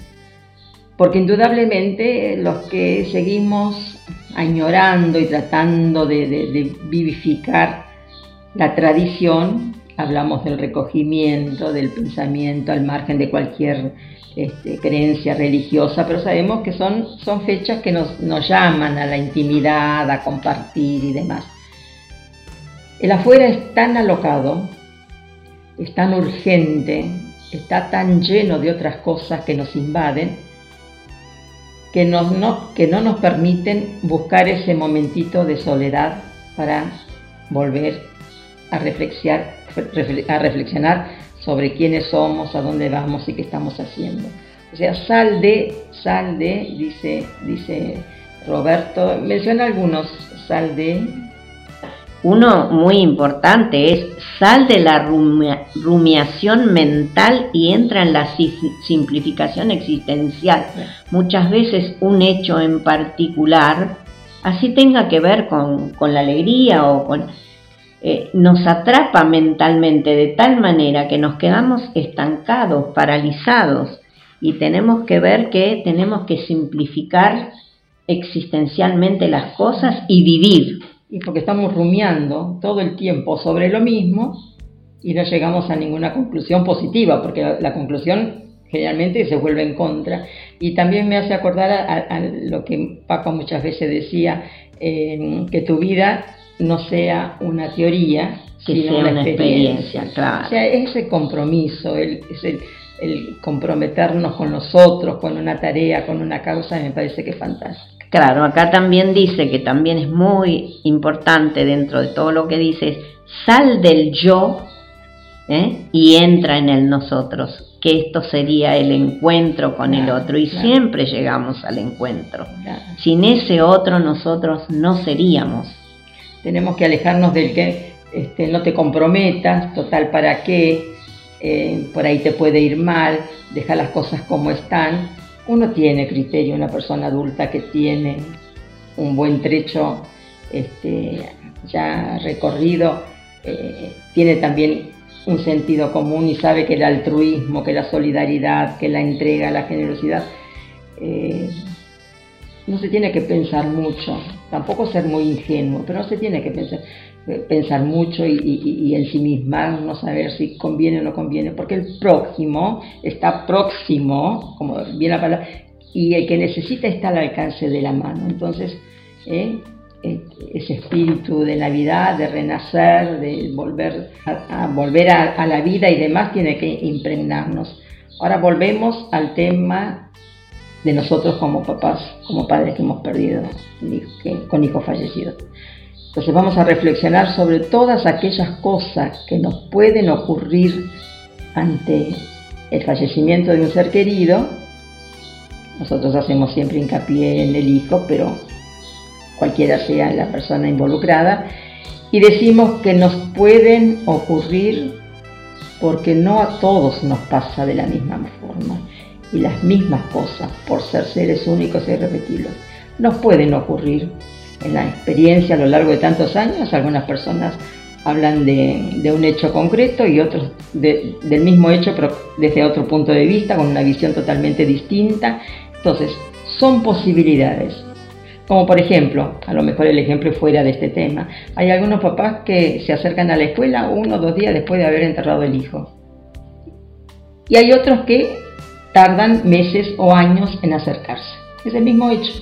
Porque indudablemente los que seguimos añorando y tratando de, vivificar la tradición, hablamos del recogimiento, del pensamiento al margen de cualquier este, creencia religiosa, pero sabemos que son, fechas que nos llaman a la intimidad, a compartir y demás. El afuera es tan alocado, es tan urgente, está tan lleno de otras cosas que nos invaden, que, no nos permiten buscar ese momentito de soledad para volver a reflexionar, a reflexionar sobre quiénes somos, a dónde vamos y qué estamos haciendo. O sea, sal de, sal de, dice, dice Roberto, menciona algunos, sal de... Uno muy importante es sal de la rumiación mental y entra en la simplificación existencial. Muchas veces un hecho en particular, así tenga que ver con, con la alegría o con eh, nos atrapa mentalmente de tal manera que nos quedamos estancados, paralizados y tenemos que ver que tenemos que simplificar existencialmente las cosas y vivir. Y porque estamos rumiando todo el tiempo sobre lo mismo y no llegamos a ninguna conclusión positiva, porque la, la conclusión generalmente se vuelve en contra. Y también me hace acordar a, a lo que Paco muchas veces decía, eh, que tu vida no sea una teoría, que sino sea una, una experiencia. experiencia, claro. O sea, ese compromiso, el, es el, el comprometernos con nosotros, con una tarea, con una causa, me parece que es fantástico. Claro, acá también dice que también es muy importante dentro de todo lo que dice, sal del yo ¿eh? y entra en el nosotros, que esto sería el encuentro con el otro y claro. siempre llegamos al encuentro. Claro. Sin ese otro nosotros no seríamos. Tenemos que alejarnos del que este, no te comprometas, total para qué, eh, por ahí te puede ir mal, deja las cosas como están. Uno tiene criterio, una persona adulta que tiene un buen trecho este, ya recorrido, eh, tiene también un sentido común y sabe que el altruismo, que la solidaridad, que la entrega, la generosidad, eh, no se tiene que pensar mucho, tampoco ser muy ingenuo, pero no se tiene que pensar, pensar mucho y, y, y en sí misma, no saber si conviene o no conviene, porque el próximo está próximo, como bien la palabra, y el que necesita está al alcance de la mano. Entonces, eh, eh, ese espíritu de Navidad, de renacer, de volver a, volver a, la vida y demás, tiene que impregnarnos. Ahora volvemos al tema de nosotros como papás, como padres que hemos perdido con hijos fallecidos. Entonces vamos a reflexionar sobre todas aquellas cosas que nos pueden ocurrir ante el fallecimiento de un ser querido. Nosotros hacemos siempre hincapié en el hijo, pero cualquiera sea la persona involucrada, y decimos que nos pueden ocurrir porque no a todos nos pasa de la misma forma y las mismas cosas, por ser seres únicos e irrepetibles, nos pueden ocurrir en la experiencia a lo largo de tantos años. Algunas personas hablan de, de un hecho concreto y otros de- del mismo hecho, pero desde otro punto de vista, con una visión totalmente distinta. Entonces, son posibilidades. Como por ejemplo, a lo mejor el ejemplo fuera de este tema, hay algunos papás que se acercan a la escuela uno o dos días después de haber enterrado el hijo. Y hay otros que tardan meses o años en acercarse. Es el mismo hecho.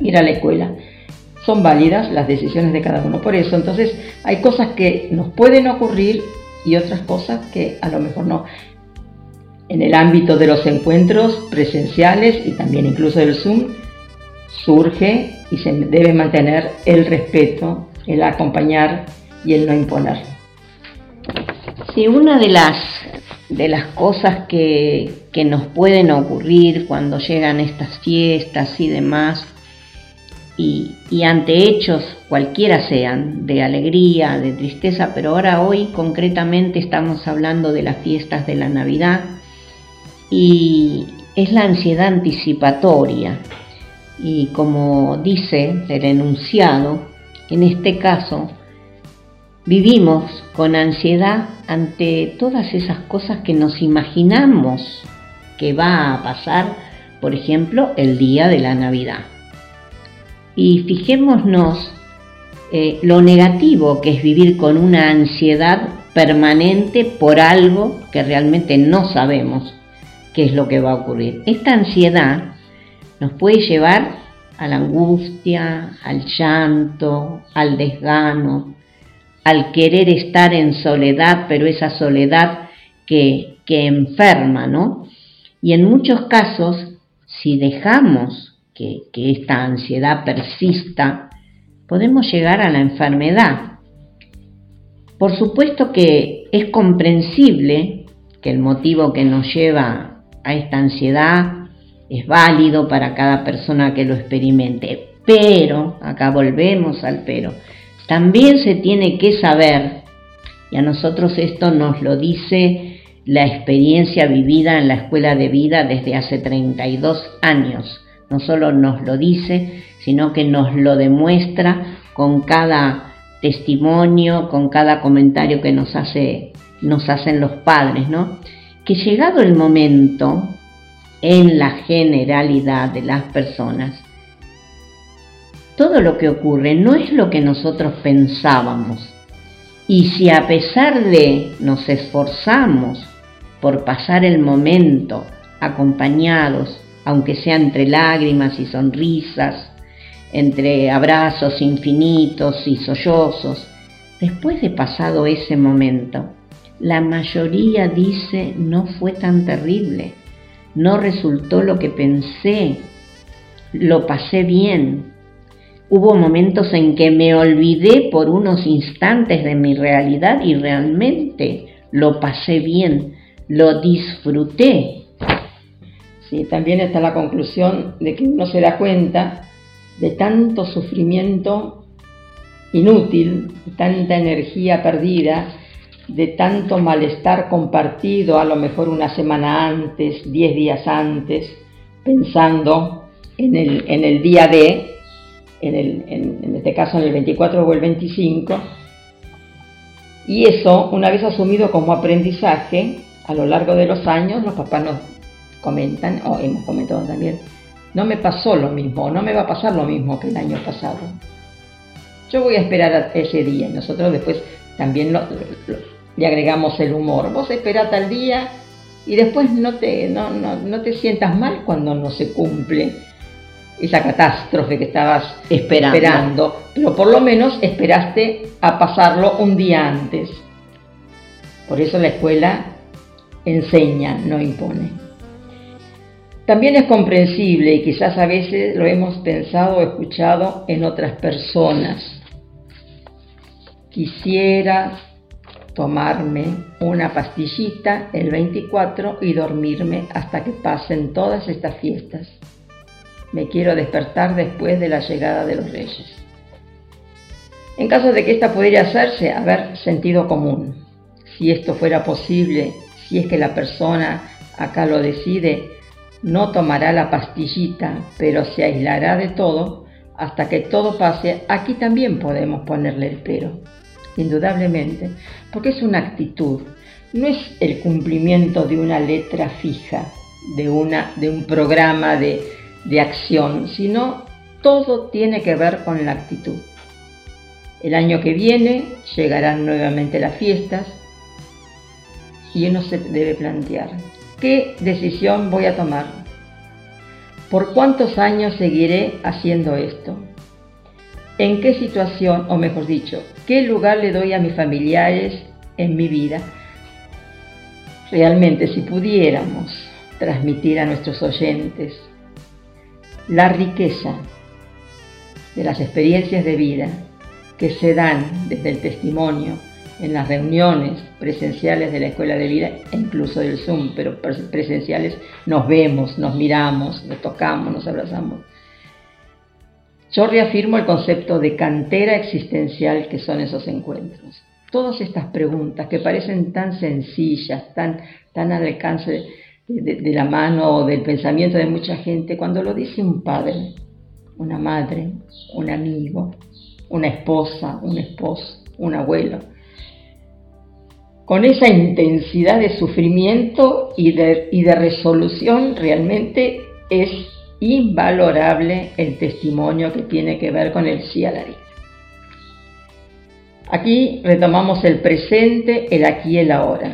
Ir a la escuela. Son válidas las decisiones de cada uno. Por eso, entonces, hay cosas que nos pueden ocurrir y otras cosas que a lo mejor no. En el ámbito de los encuentros presenciales y también incluso del Zoom, surge y se debe mantener el respeto, el acompañar y el no imponer. Sí, una de las, de las cosas que, que nos pueden ocurrir cuando llegan estas fiestas y demás, y, ante hechos cualquiera sean, de alegría, de tristeza, pero ahora hoy concretamente estamos hablando de las fiestas de la Navidad y es la ansiedad anticipatoria. Y como dice el enunciado, en este caso vivimos con ansiedad ante todas esas cosas que nos imaginamos que va a pasar, por ejemplo, el día de la Navidad y fijémonos eh, lo negativo que es vivir con una ansiedad permanente por algo que realmente no sabemos qué es lo que va a ocurrir. Esta ansiedad nos puede llevar a la angustia, al llanto, al desgano, al querer estar en soledad, pero esa soledad que, que enferma, ¿no? Y en muchos casos, si dejamos que, esta ansiedad persista, podemos llegar a la enfermedad. Por supuesto que es comprensible que el motivo que nos lleva a esta ansiedad es válido para cada persona que lo experimente, pero, acá volvemos al pero, también se tiene que saber, y a nosotros esto nos lo dice la experiencia vivida en la escuela de vida desde hace 32 años, no solo nos lo dice, sino que nos lo demuestra con cada testimonio, con cada comentario que nos, hace, nos hacen los padres, ¿no? Que llegado el momento, en la generalidad de las personas, todo lo que ocurre no es lo que nosotros pensábamos. Y si a pesar de nos esforzamos por pasar el momento acompañados, aunque sea entre lágrimas y sonrisas, entre abrazos infinitos y sollozos, después de pasado ese momento, la mayoría dice no fue tan terrible, no resultó lo que pensé, lo pasé bien. Hubo momentos en que me olvidé por unos instantes de mi realidad y realmente lo pasé bien, lo disfruté también está la conclusión de que uno se da cuenta de tanto sufrimiento inútil, de tanta energía perdida, de tanto malestar compartido a lo mejor una semana antes, diez días antes, pensando en el, en el día de, en, el, en este caso en el 24 o el 25, y eso, una vez asumido como aprendizaje, a lo largo de los años, los papás nos comentan, o hemos comentado también, no me pasó lo mismo, no me va a pasar lo mismo que el año pasado. Yo voy a esperar a ese día y nosotros después también le agregamos el humor. Vos esperá tal día y después no te, no, no, te sientas mal cuando no se cumple esa catástrofe que estabas esperando. esperando, pero por lo menos esperaste a pasarlo un día antes. Por eso la escuela enseña, no impone. También es comprensible y quizás a veces lo hemos pensado o escuchado en otras personas. Quisiera tomarme una pastillita el 24 y dormirme hasta que pasen todas estas fiestas. Me quiero despertar después de la llegada de los reyes. En caso de que esta pudiera hacerse, haber sentido común. Si esto fuera posible, si es que la persona acá lo decide, no tomará la pastillita, pero se aislará de todo hasta que todo pase. Aquí también podemos ponerle el pero, indudablemente, porque es una actitud, no es el cumplimiento de una letra fija, de, una, de un programa de, de acción, sino todo tiene que ver con la actitud. El año que viene llegarán nuevamente las fiestas y uno se debe plantear, ¿qué decisión voy a tomar? ¿Por cuántos años seguiré haciendo esto? ¿En qué situación, o mejor dicho, qué lugar le doy a mis familiares en mi vida? Realmente, si pudiéramos transmitir a nuestros oyentes la riqueza de las experiencias de vida que se dan desde el testimonio en las reuniones presenciales de la escuela de vida e incluso del Zoom, pero presenciales nos vemos, nos miramos, nos tocamos, nos abrazamos. Yo reafirmo el concepto de cantera existencial que son esos encuentros. Todas estas preguntas que parecen tan sencillas, tan, tan al alcance de, de la mano o del pensamiento de mucha gente, cuando lo dice un padre, una madre, un amigo, una esposa, un esposo, un abuelo, con esa intensidad de sufrimiento y de, resolución realmente es invalorable el testimonio que tiene que ver con el sí a la. Aquí retomamos el presente, el aquí y el ahora.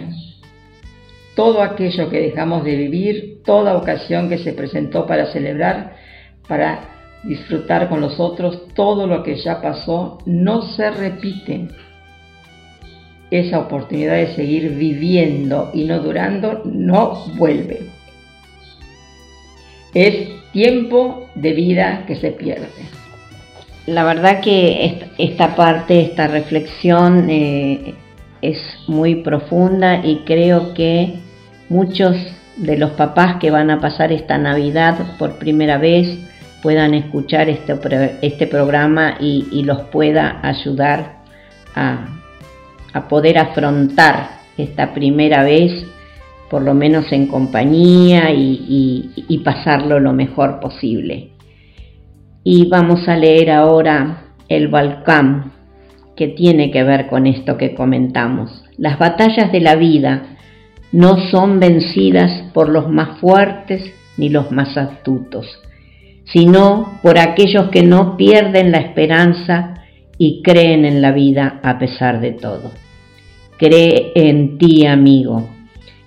Todo aquello que dejamos de vivir, toda ocasión que se presentó para celebrar, para disfrutar con los otros, todo lo que ya pasó, no se repite. Esa oportunidad de seguir viviendo y no durando no vuelve. Es tiempo de vida que se pierde. La verdad que esta parte, esta reflexión eh, es muy profunda y creo que muchos de los papás que van a pasar esta Navidad por primera vez puedan escuchar este, este programa y, y, los pueda ayudar a, a poder afrontar esta primera vez por lo menos en compañía y, pasarlo lo mejor posible. Y vamos a leer ahora el Balcán, que tiene que ver con esto que comentamos. Las batallas de la vida no son vencidas por los más fuertes ni los más astutos, sino por aquellos que no pierden la esperanza y creen en la vida a pesar de todo. Cree en ti, amigo,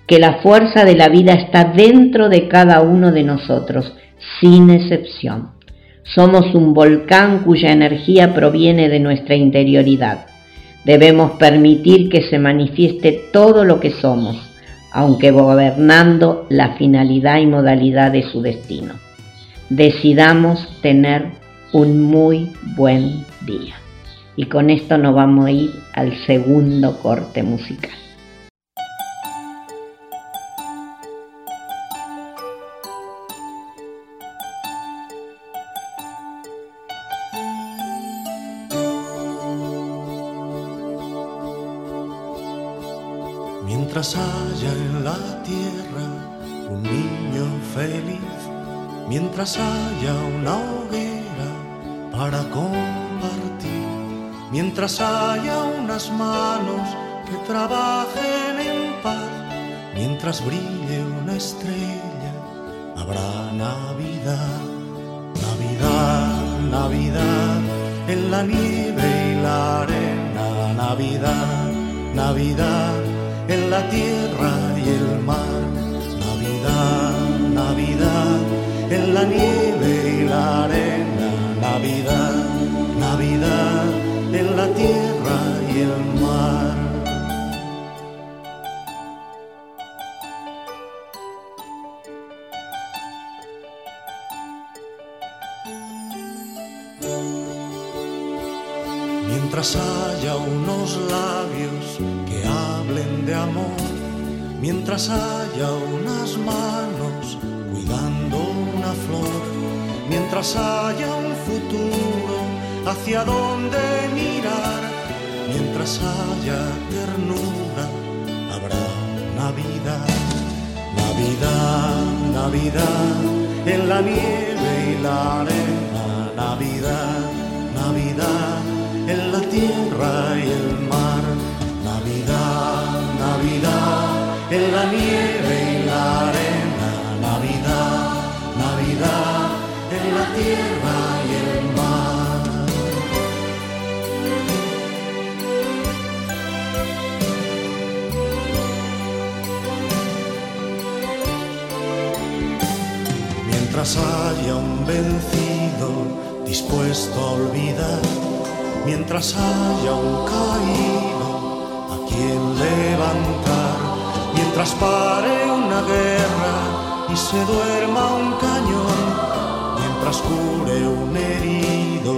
que la fuerza de la vida está dentro de cada uno de nosotros, sin excepción. Somos un volcán cuya energía proviene de nuestra interioridad. Debemos permitir que se manifieste todo lo que somos, aunque gobernando la finalidad y modalidad de su destino. Decidamos tener un muy buen día. Y con esto nos vamos a ir al segundo corte musical. Mientras haya en la tierra un niño feliz, mientras haya una hoguera para compartir, mientras haya unas manos que trabajen en paz, mientras brille una estrella, habrá Navidad, Navidad, Navidad, en la nieve y la arena, Navidad, Navidad en la tierra y el mar. Navidad, Navidad, en la nieve y la arena. Navidad, Navidad, en la tierra y el mar. Mientras haya unos labios que hablen de amor, mientras haya unas manos cuidando una flor, mientras haya un futuro hacia donde mirar, mientras haya ternura, habrá Navidad, Navidad, Navidad, en la nieve y la arena, Navidad, Navidad en la tierra y el mar. Navidad, Navidad, en la nieve y la arena. Navidad, Navidad, en la tierra y el mar. Mientras haya un vencido dispuesto a olvidar, mientras haya un caído a quien levantar, mientras pare una guerra y se duerma un cañón, mientras cure un herido,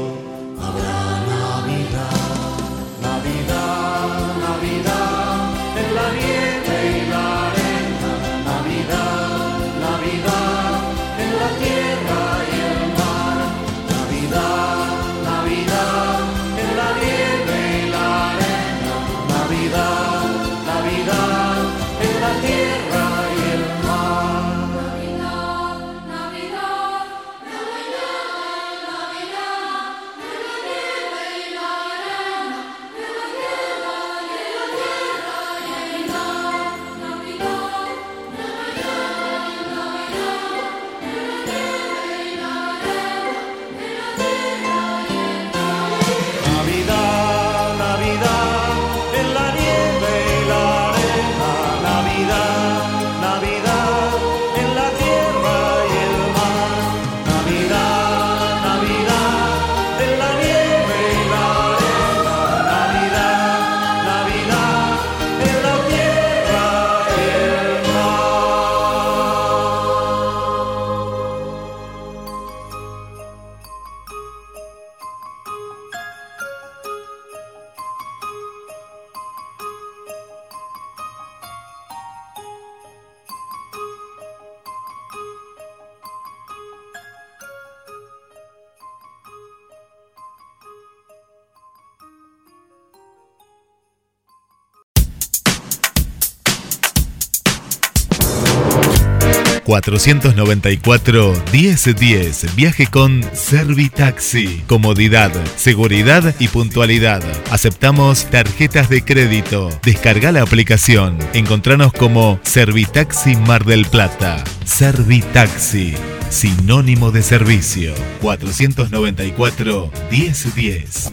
...494-1010... Viaje con Servitaxi. Comodidad, seguridad y puntualidad. Aceptamos tarjetas de crédito. Descarga la aplicación. Encontranos como Servitaxi Mar del Plata. Servitaxi. Sinónimo de servicio. 494-1010.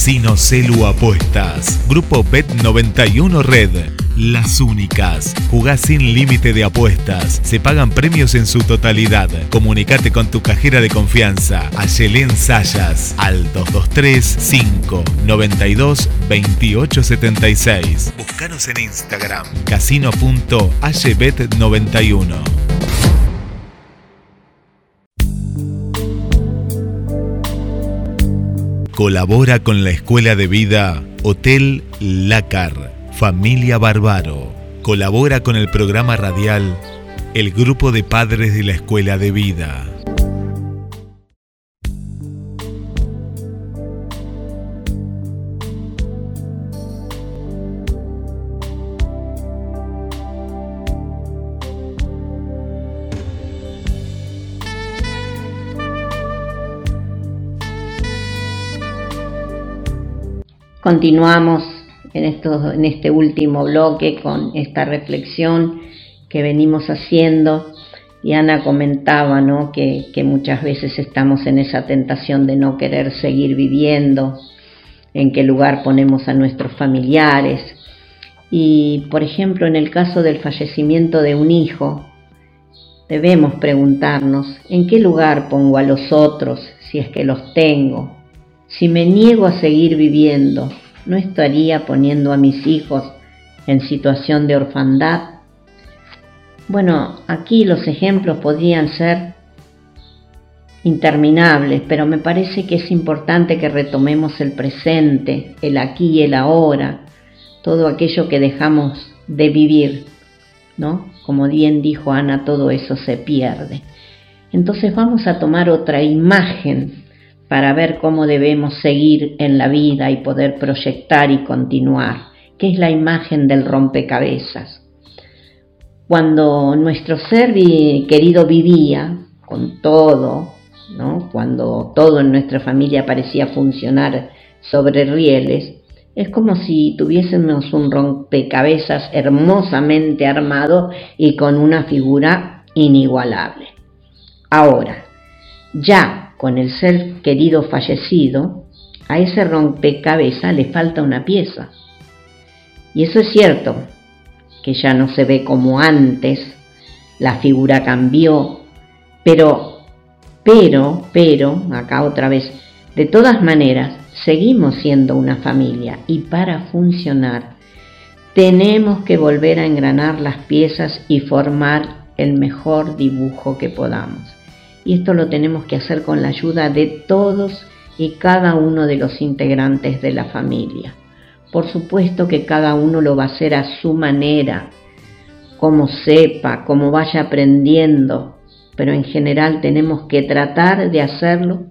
Casino Celu Apuestas. Grupo Bet91 Red. Las únicas. Jugás sin límite de apuestas. Se pagan premios en su totalidad. Comunicate con tu cajera de confianza. Ayelén Sayas. Al 223 5 92 2876. Búscanos en Instagram. Casino.aybet91. Colabora con la Escuela de Vida Hotel Lácar, Familia Barbaro. Colabora con el programa radial El Grupo de Padres de la Escuela de Vida. Continuamos en, estos- en este último bloque con esta reflexión que venimos haciendo y Ana comentaba ¿no? que, que muchas veces estamos en esa tentación de no querer seguir viviendo, en qué lugar ponemos a nuestros familiares. Y por ejemplo, en el caso del fallecimiento de un hijo, debemos preguntarnos en qué lugar pongo a los otros si es que los tengo. Si me niego a seguir viviendo, ¿no estaría poniendo a mis hijos en situación de orfandad? Bueno, aquí los ejemplos podrían ser interminables, pero me parece que es importante que retomemos el presente, el aquí y el ahora, todo aquello que dejamos de vivir, ¿no? Como bien dijo Ana, todo eso se pierde. Entonces vamos a tomar otra imagen para ver cómo debemos seguir en la vida y poder proyectar y continuar, que es la imagen del rompecabezas. Cuando nuestro ser querido vivía con todo, ¿no? cuando todo en nuestra familia parecía funcionar sobre rieles, Es como si tuviésemos un rompecabezas hermosamente armado y con una figura inigualable. Ahora, ya con el ser querido fallecido, a ese rompecabezas le falta una pieza. Y eso es cierto, que ya no se ve como antes, la figura cambió, pero, pero, pero, acá otra vez, de todas maneras, seguimos siendo una familia y para funcionar tenemos que volver a engranar las piezas y formar el mejor dibujo que podamos. Y esto lo tenemos que hacer con la ayuda de todos y cada uno de los integrantes de la familia. Por supuesto que cada uno lo va a hacer a su manera, como sepa, como vaya aprendiendo, pero en general tenemos que tratar de hacerlo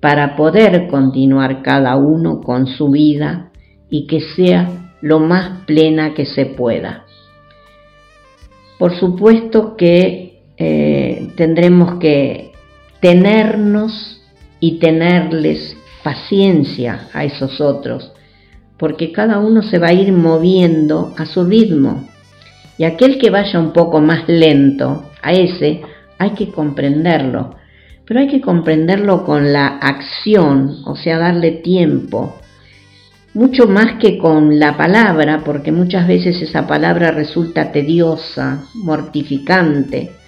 para poder continuar cada uno con su vida y que sea lo más plena que se pueda. Por supuesto que eh, tendremos que tenernos y tenerles paciencia a esos otros, porque cada uno se va a ir moviendo a su ritmo. Y aquel que vaya un poco más lento, a ese hay que comprenderlo, pero hay que comprenderlo con la acción, o sea, darle tiempo, mucho más que con la palabra, porque muchas veces esa palabra resulta tediosa, mortificante,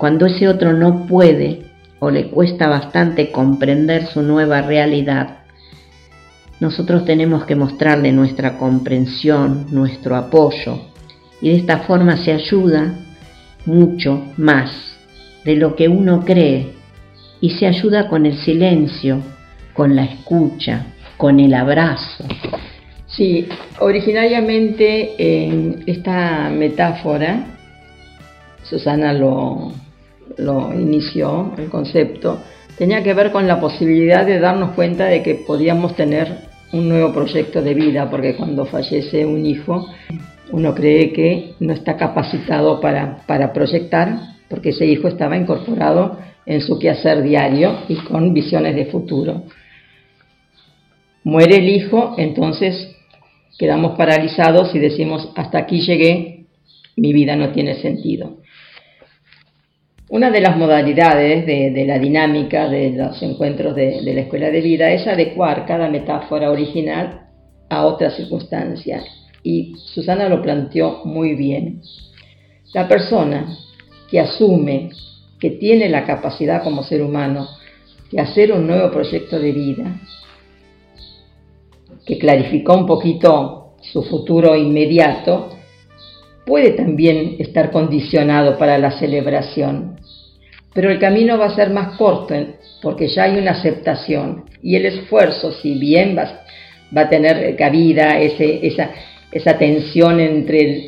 cuando ese otro no puede o le cuesta bastante comprender su nueva realidad. Nosotros tenemos que mostrarle nuestra comprensión, nuestro apoyo, y de esta forma se ayuda mucho más de lo que uno cree y se ayuda con el silencio, con la escucha, con el abrazo. Sí, originariamente en esta metáfora, Susana lo, lo inició, el concepto, tenía que ver con la posibilidad de darnos cuenta de que podíamos tener un nuevo proyecto de vida, porque cuando fallece un hijo, uno cree que no está capacitado para, para proyectar, porque ese hijo estaba incorporado en su quehacer diario y con visiones de futuro. Muere el hijo, entonces quedamos paralizados y decimos, hasta aquí llegué, mi vida no tiene sentido. Una de las modalidades de, la dinámica de los encuentros de, de la escuela de vida es adecuar cada metáfora original a otra circunstancia. Y Susana lo planteó muy bien. La persona que asume que tiene la capacidad como ser humano de hacer un nuevo proyecto de vida, que clarificó un poquito su futuro inmediato, puede también estar condicionado para la celebración. Pero el camino va a ser más corto porque ya hay una aceptación y el esfuerzo, si bien va, va a tener cabida ese, esa, esa tensión entre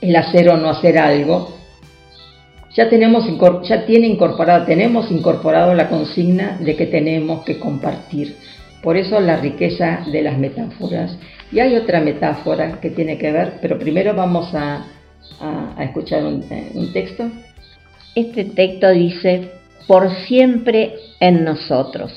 el, hacer o no hacer algo, ya tenemos ya tiene incorporado, tenemos incorporado la consigna de que tenemos que compartir. Por eso la riqueza de las metáforas. Y hay otra metáfora que tiene que ver, pero primero vamos a, escuchar un, eh, un texto. Este texto dice, por siempre en nosotros.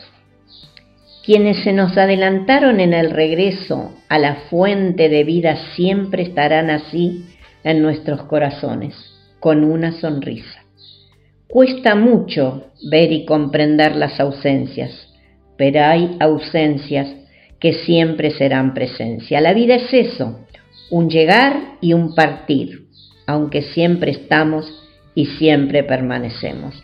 Quienes se nos adelantaron en el regreso a la fuente de vida siempre estarán así en nuestros corazones con una sonrisa. Cuesta mucho ver y comprender las ausencias, pero hay ausencias que siempre serán presencia. La vida es eso, un llegar y un partir, aunque siempre estamos y siempre permanecemos.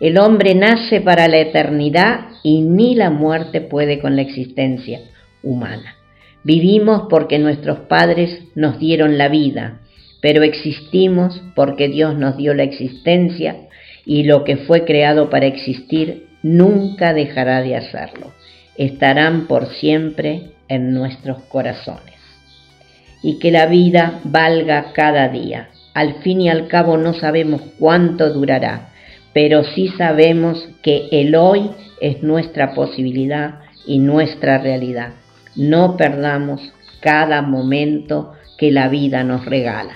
El hombre nace para la eternidad y ni la muerte puede con la existencia humana. Vivimos porque nuestros padres nos dieron la vida, pero existimos porque Dios nos dio la existencia y lo que fue creado para existir nunca dejará de hacerlo. Estarán por siempre en nuestros corazones. Y que la vida valga cada día. Al fin y al cabo no sabemos cuánto durará, pero sí sabemos que el hoy es nuestra posibilidad y nuestra realidad. No perdamos cada momento que la vida nos regala.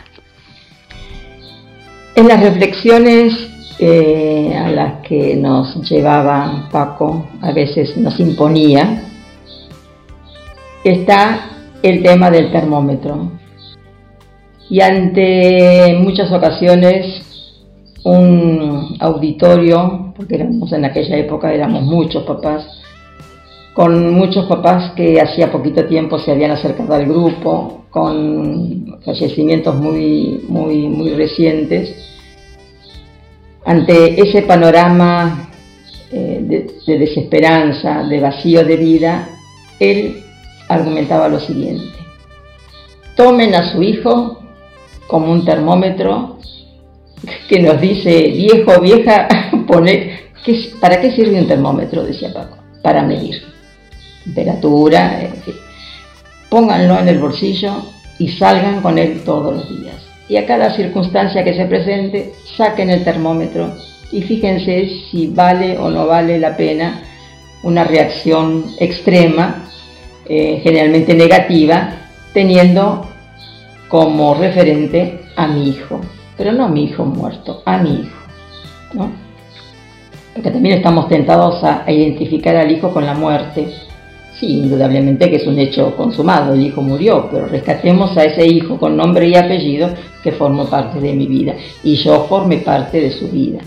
En las reflexiones eh, a las que nos llevaba Paco, a veces nos imponía, está el tema del termómetro. Y ante muchas ocasiones un auditorio, porque éramos en aquella época, éramos muchos papás, con muchos papás que hacía poquito tiempo se habían acercado al grupo, con fallecimientos muy, muy, muy recientes. Ante ese panorama eh, de, de desesperanza, de vacío de vida, él argumentaba lo siguiente. Tomen a su hijo como un termómetro que nos dice, viejo, vieja, poner, ¿para qué sirve un termómetro? Decía Paco, para medir temperatura, en fin. Pónganlo en el bolsillo y salgan con él todos los días. Y a cada circunstancia que se presente, saquen el termómetro y fíjense si vale o no vale la pena una reacción extrema, eh, generalmente negativa, teniendo como referente a mi hijo, pero no a mi hijo muerto, a mi hijo, ¿no? Porque también estamos tentados a, identificar al hijo con la muerte. Sí, indudablemente que es un hecho consumado, el hijo murió, pero rescatemos a ese hijo con nombre y apellido que formó parte de mi vida y yo formé parte de su vida.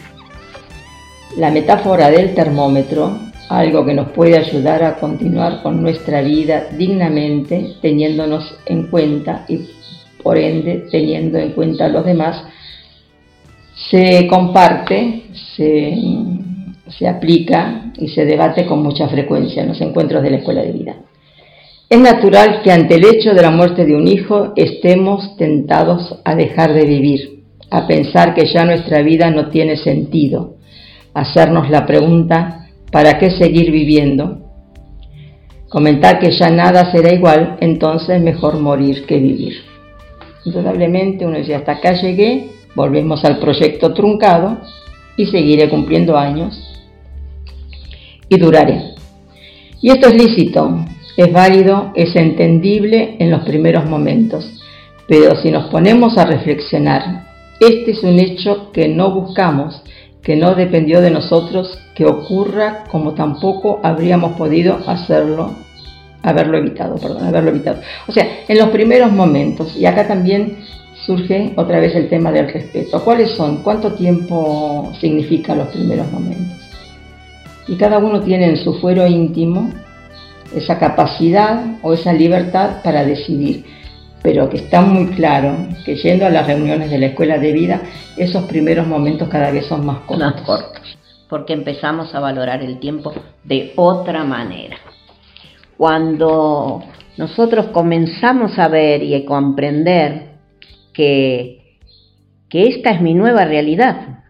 La metáfora del termómetro, algo que nos puede ayudar a continuar con nuestra vida dignamente, teniéndonos en cuenta y por ende teniendo en cuenta a los demás, se comparte, se, se aplica y se debate con mucha frecuencia en los encuentros de la escuela de vida. Es natural que ante el hecho de la muerte de un hijo estemos tentados a dejar de vivir, a pensar que ya nuestra vida no tiene sentido, hacernos la pregunta, ¿para qué seguir viviendo? Comentar que ya nada será igual, entonces mejor morir que vivir. Indudablemente uno dice, hasta acá llegué, volvemos al proyecto truncado y seguiré cumpliendo años y duraré. Y esto es lícito, es válido, es entendible en los primeros momentos, pero si nos ponemos a reflexionar, este es un hecho que no buscamos, que no dependió de nosotros que ocurra como tampoco habríamos podido hacerlo haberlo evitado, perdón, haberlo evitado. O sea, en los primeros momentos, y acá también surge otra vez el tema del respeto. ¿Cuáles son? ¿Cuánto tiempo significa los primeros momentos? Y cada uno tiene en su fuero íntimo esa capacidad o esa libertad para decidir, pero que está muy claro que yendo a las reuniones de la escuela de vida, esos primeros momentos cada vez son más cortos. Más cortos, porque empezamos a valorar el tiempo de otra manera. Cuando nosotros comenzamos a ver y a comprender que, que esta es mi nueva realidad,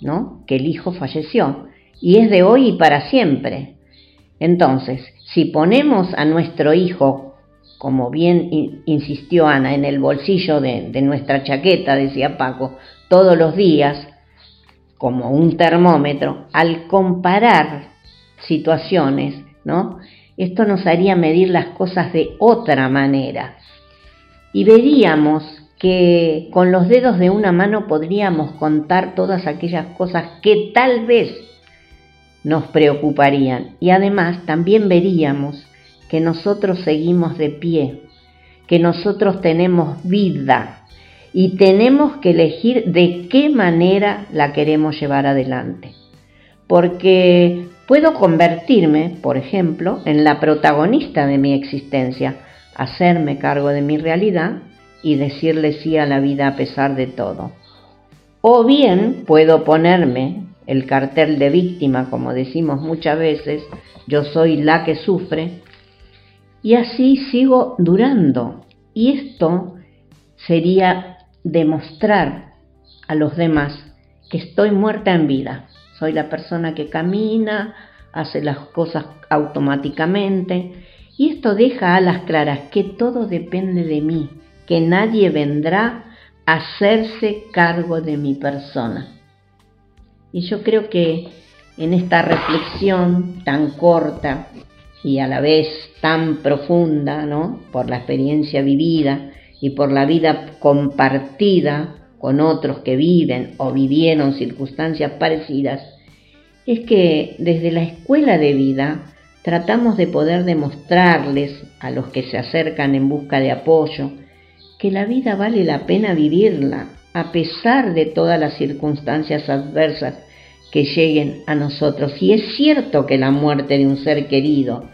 ¿no? Que el hijo falleció y es de hoy y para siempre. Entonces, si ponemos a nuestro hijo, como bien insistió Ana, en el bolsillo de, de nuestra chaqueta, decía Paco, todos los días, como un termómetro, al comparar situaciones, ¿no? Esto nos haría medir las cosas de otra manera. Y veríamos que con los dedos de una mano podríamos contar todas aquellas cosas que tal vez nos preocuparían. Y además también veríamos que nosotros seguimos de pie, que nosotros tenemos vida y tenemos que elegir de qué manera la queremos llevar adelante. Porque puedo convertirme, por ejemplo, en la protagonista de mi existencia, hacerme cargo de mi realidad y decirle sí a la vida a pesar de todo. O bien puedo ponerme el cartel de víctima, como decimos muchas veces, yo soy la que sufre, y así sigo durando. Y esto sería demostrar a los demás que estoy muerta en vida. Soy la persona que camina, hace las cosas automáticamente. Y esto deja a las claras que todo depende de mí, que nadie vendrá a hacerse cargo de mi persona. Y yo creo que en esta reflexión tan corta y a la vez tan profunda, ¿no? Por la experiencia vivida y por la vida compartida con otros que viven o vivieron circunstancias parecidas, es que desde la escuela de vida tratamos de poder demostrarles a los que se acercan en busca de apoyo que la vida vale la pena vivirla a pesar de todas las circunstancias adversas que lleguen a nosotros. Y es cierto que la muerte de un ser querido,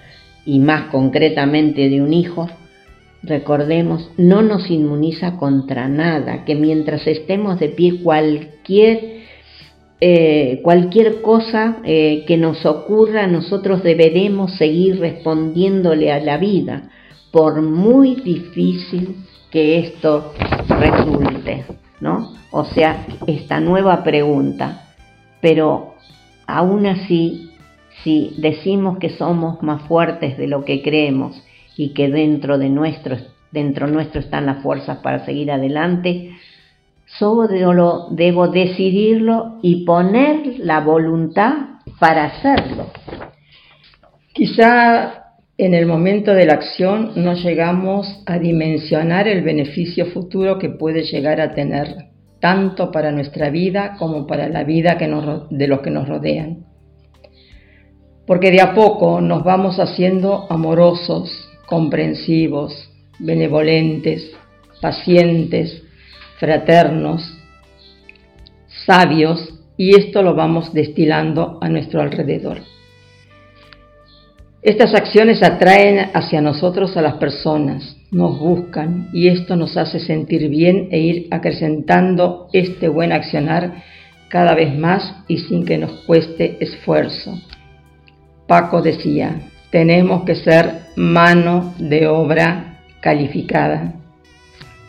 y más concretamente de un hijo, recordemos, no nos inmuniza contra nada, que mientras estemos de pie cualquier, eh, cualquier cosa eh, que nos ocurra, nosotros deberemos seguir respondiéndole a la vida, por muy difícil que esto resulte, ¿no? O sea, esta nueva pregunta, pero aún así, si decimos que somos más fuertes de lo que creemos y que dentro de nuestro, dentro nuestro están las fuerzas para seguir adelante, solo debo decidirlo y poner la voluntad para hacerlo. Quizá en el momento de la acción no llegamos a dimensionar el beneficio futuro que puede llegar a tener tanto para nuestra vida como para la vida de los que nos rodean. Porque de a poco nos vamos haciendo amorosos, comprensivos, benevolentes, pacientes, fraternos, sabios, y esto lo vamos destilando a nuestro alrededor. Estas acciones atraen hacia nosotros a las personas, nos buscan y esto nos hace sentir bien e ir acrecentando este buen accionar cada vez más y sin que nos cueste esfuerzo. Paco decía, tenemos que ser mano de obra calificada,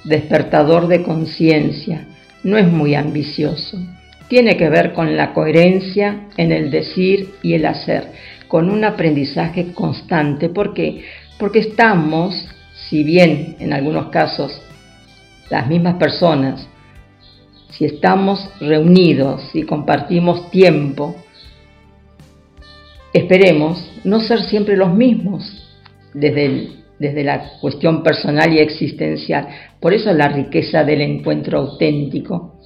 despertador de conciencia, no es muy ambicioso. Tiene que ver con la coherencia en el decir y el hacer, con un aprendizaje constante. ¿Por qué? Porque estamos si bien en algunos casos las mismas personas, si estamos reunidos y compartimos tiempo, esperemos no ser siempre los mismos desde, desde la cuestión personal y existencial. Por eso la riqueza del encuentro auténtico.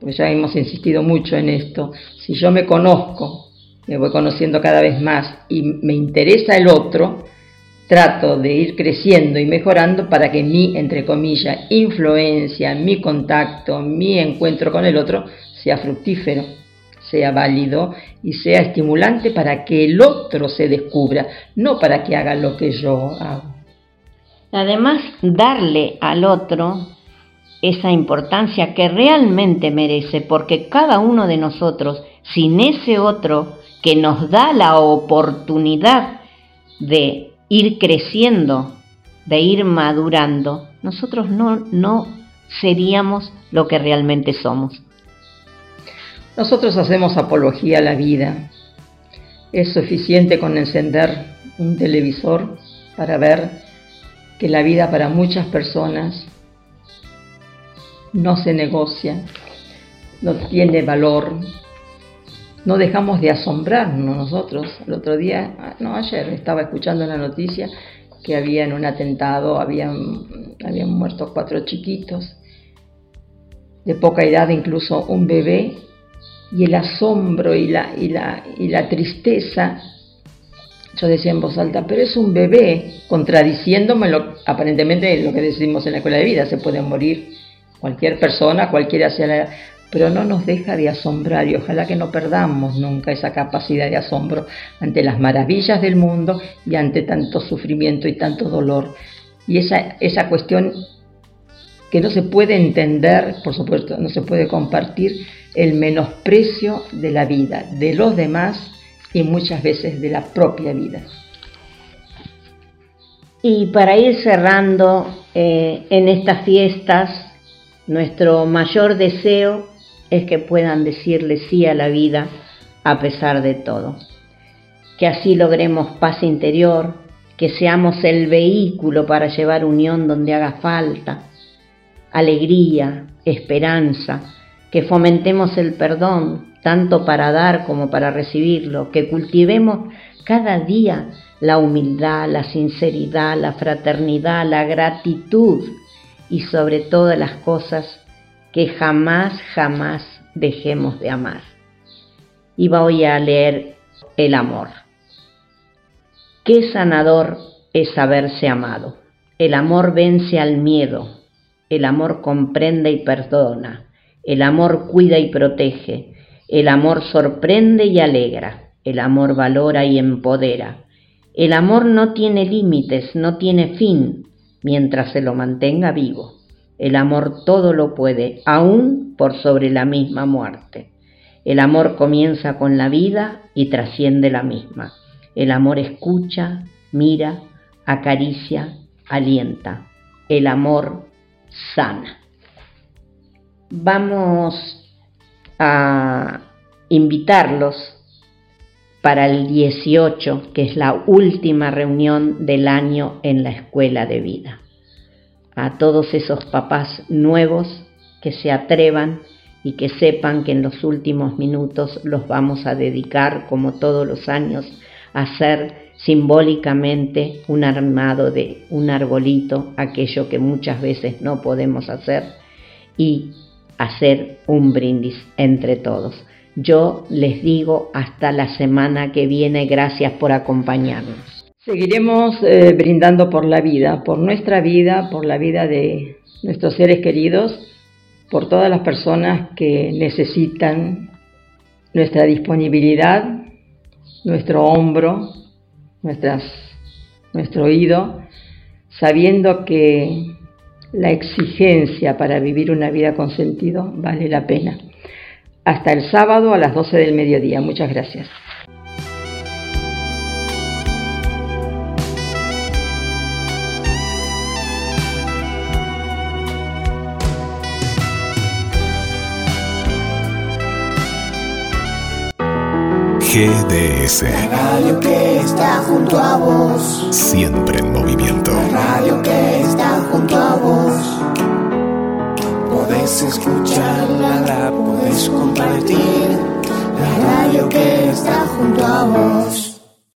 Pues ya hemos insistido mucho en esto. Si yo me conozco, me voy conociendo cada vez más y me interesa el otro, trato de ir creciendo y mejorando para que mi, entre comillas, influencia, mi contacto, mi encuentro con el otro sea fructífero, sea válido y sea estimulante para que el otro se descubra, no para que haga lo que yo hago. Además, darle al otro esa importancia que realmente merece, porque cada uno de nosotros, sin ese otro que nos da la oportunidad de ir creciendo, de ir madurando, nosotros no, no seríamos lo que realmente somos. Nosotros hacemos apología a la vida. Es suficiente con encender un televisor para ver que la vida para muchas personas no se negocia, no tiene valor, no dejamos de asombrarnos nosotros. El otro día, no, ayer estaba escuchando una noticia que había en un atentado, habían, habían muerto cuatro chiquitos, de poca edad incluso un bebé, y el asombro y la, y la, y la tristeza, yo decía en voz alta, pero es un bebé, contradiciéndome lo, aparentemente lo que decimos en la escuela de vida, se puede morir cualquier persona, cualquiera sea la pero no nos deja de asombrar y ojalá que no perdamos nunca esa capacidad de asombro ante las maravillas del mundo y ante tanto sufrimiento y tanto dolor. Y esa, esa cuestión que no se puede entender, por supuesto, no se puede compartir, el menosprecio de la vida, de los demás y muchas veces de la propia vida. Y para ir cerrando eh, en estas fiestas, nuestro mayor deseo es que puedan decirle sí a la vida a pesar de todo. Que así logremos paz interior, que seamos el vehículo para llevar unión donde haga falta, alegría, esperanza, que fomentemos el perdón, tanto para dar como para recibirlo, que cultivemos cada día la humildad, la sinceridad, la fraternidad, la gratitud y sobre todas las cosas que jamás, jamás dejemos de amar. Y voy a leer el amor. Qué sanador es saberse amado. El amor vence al miedo. El amor comprende y perdona. El amor cuida y protege. El amor sorprende y alegra. El amor valora y empodera. El amor no tiene límites, no tiene fin, mientras se lo mantenga vivo. El amor todo lo puede, aún por sobre la misma muerte. El amor comienza con la vida y trasciende la misma. El amor escucha, mira, acaricia, alienta. El amor sana. Vamos a invitarlos para el 18, que es la última reunión del año en la escuela de vida. A todos esos papás nuevos que se atrevan y que sepan que en los últimos minutos los vamos a dedicar, como todos los años, a hacer simbólicamente un armado de un arbolito, aquello que muchas veces no podemos hacer, y hacer un brindis entre todos. Yo les digo hasta la semana que viene, gracias por acompañarnos. Seguiremos eh, brindando por la vida, por nuestra vida, por la vida de nuestros seres queridos, por todas las personas que necesitan nuestra disponibilidad, nuestro hombro, nuestro oído, sabiendo que la exigencia para vivir una vida con sentido vale la pena. Hasta el sábado a las 12 del mediodía. Muchas gracias. GDS. La radio que está junto a vos. Siempre podés escucharla, la podés compartir. La radio que está junto a vos.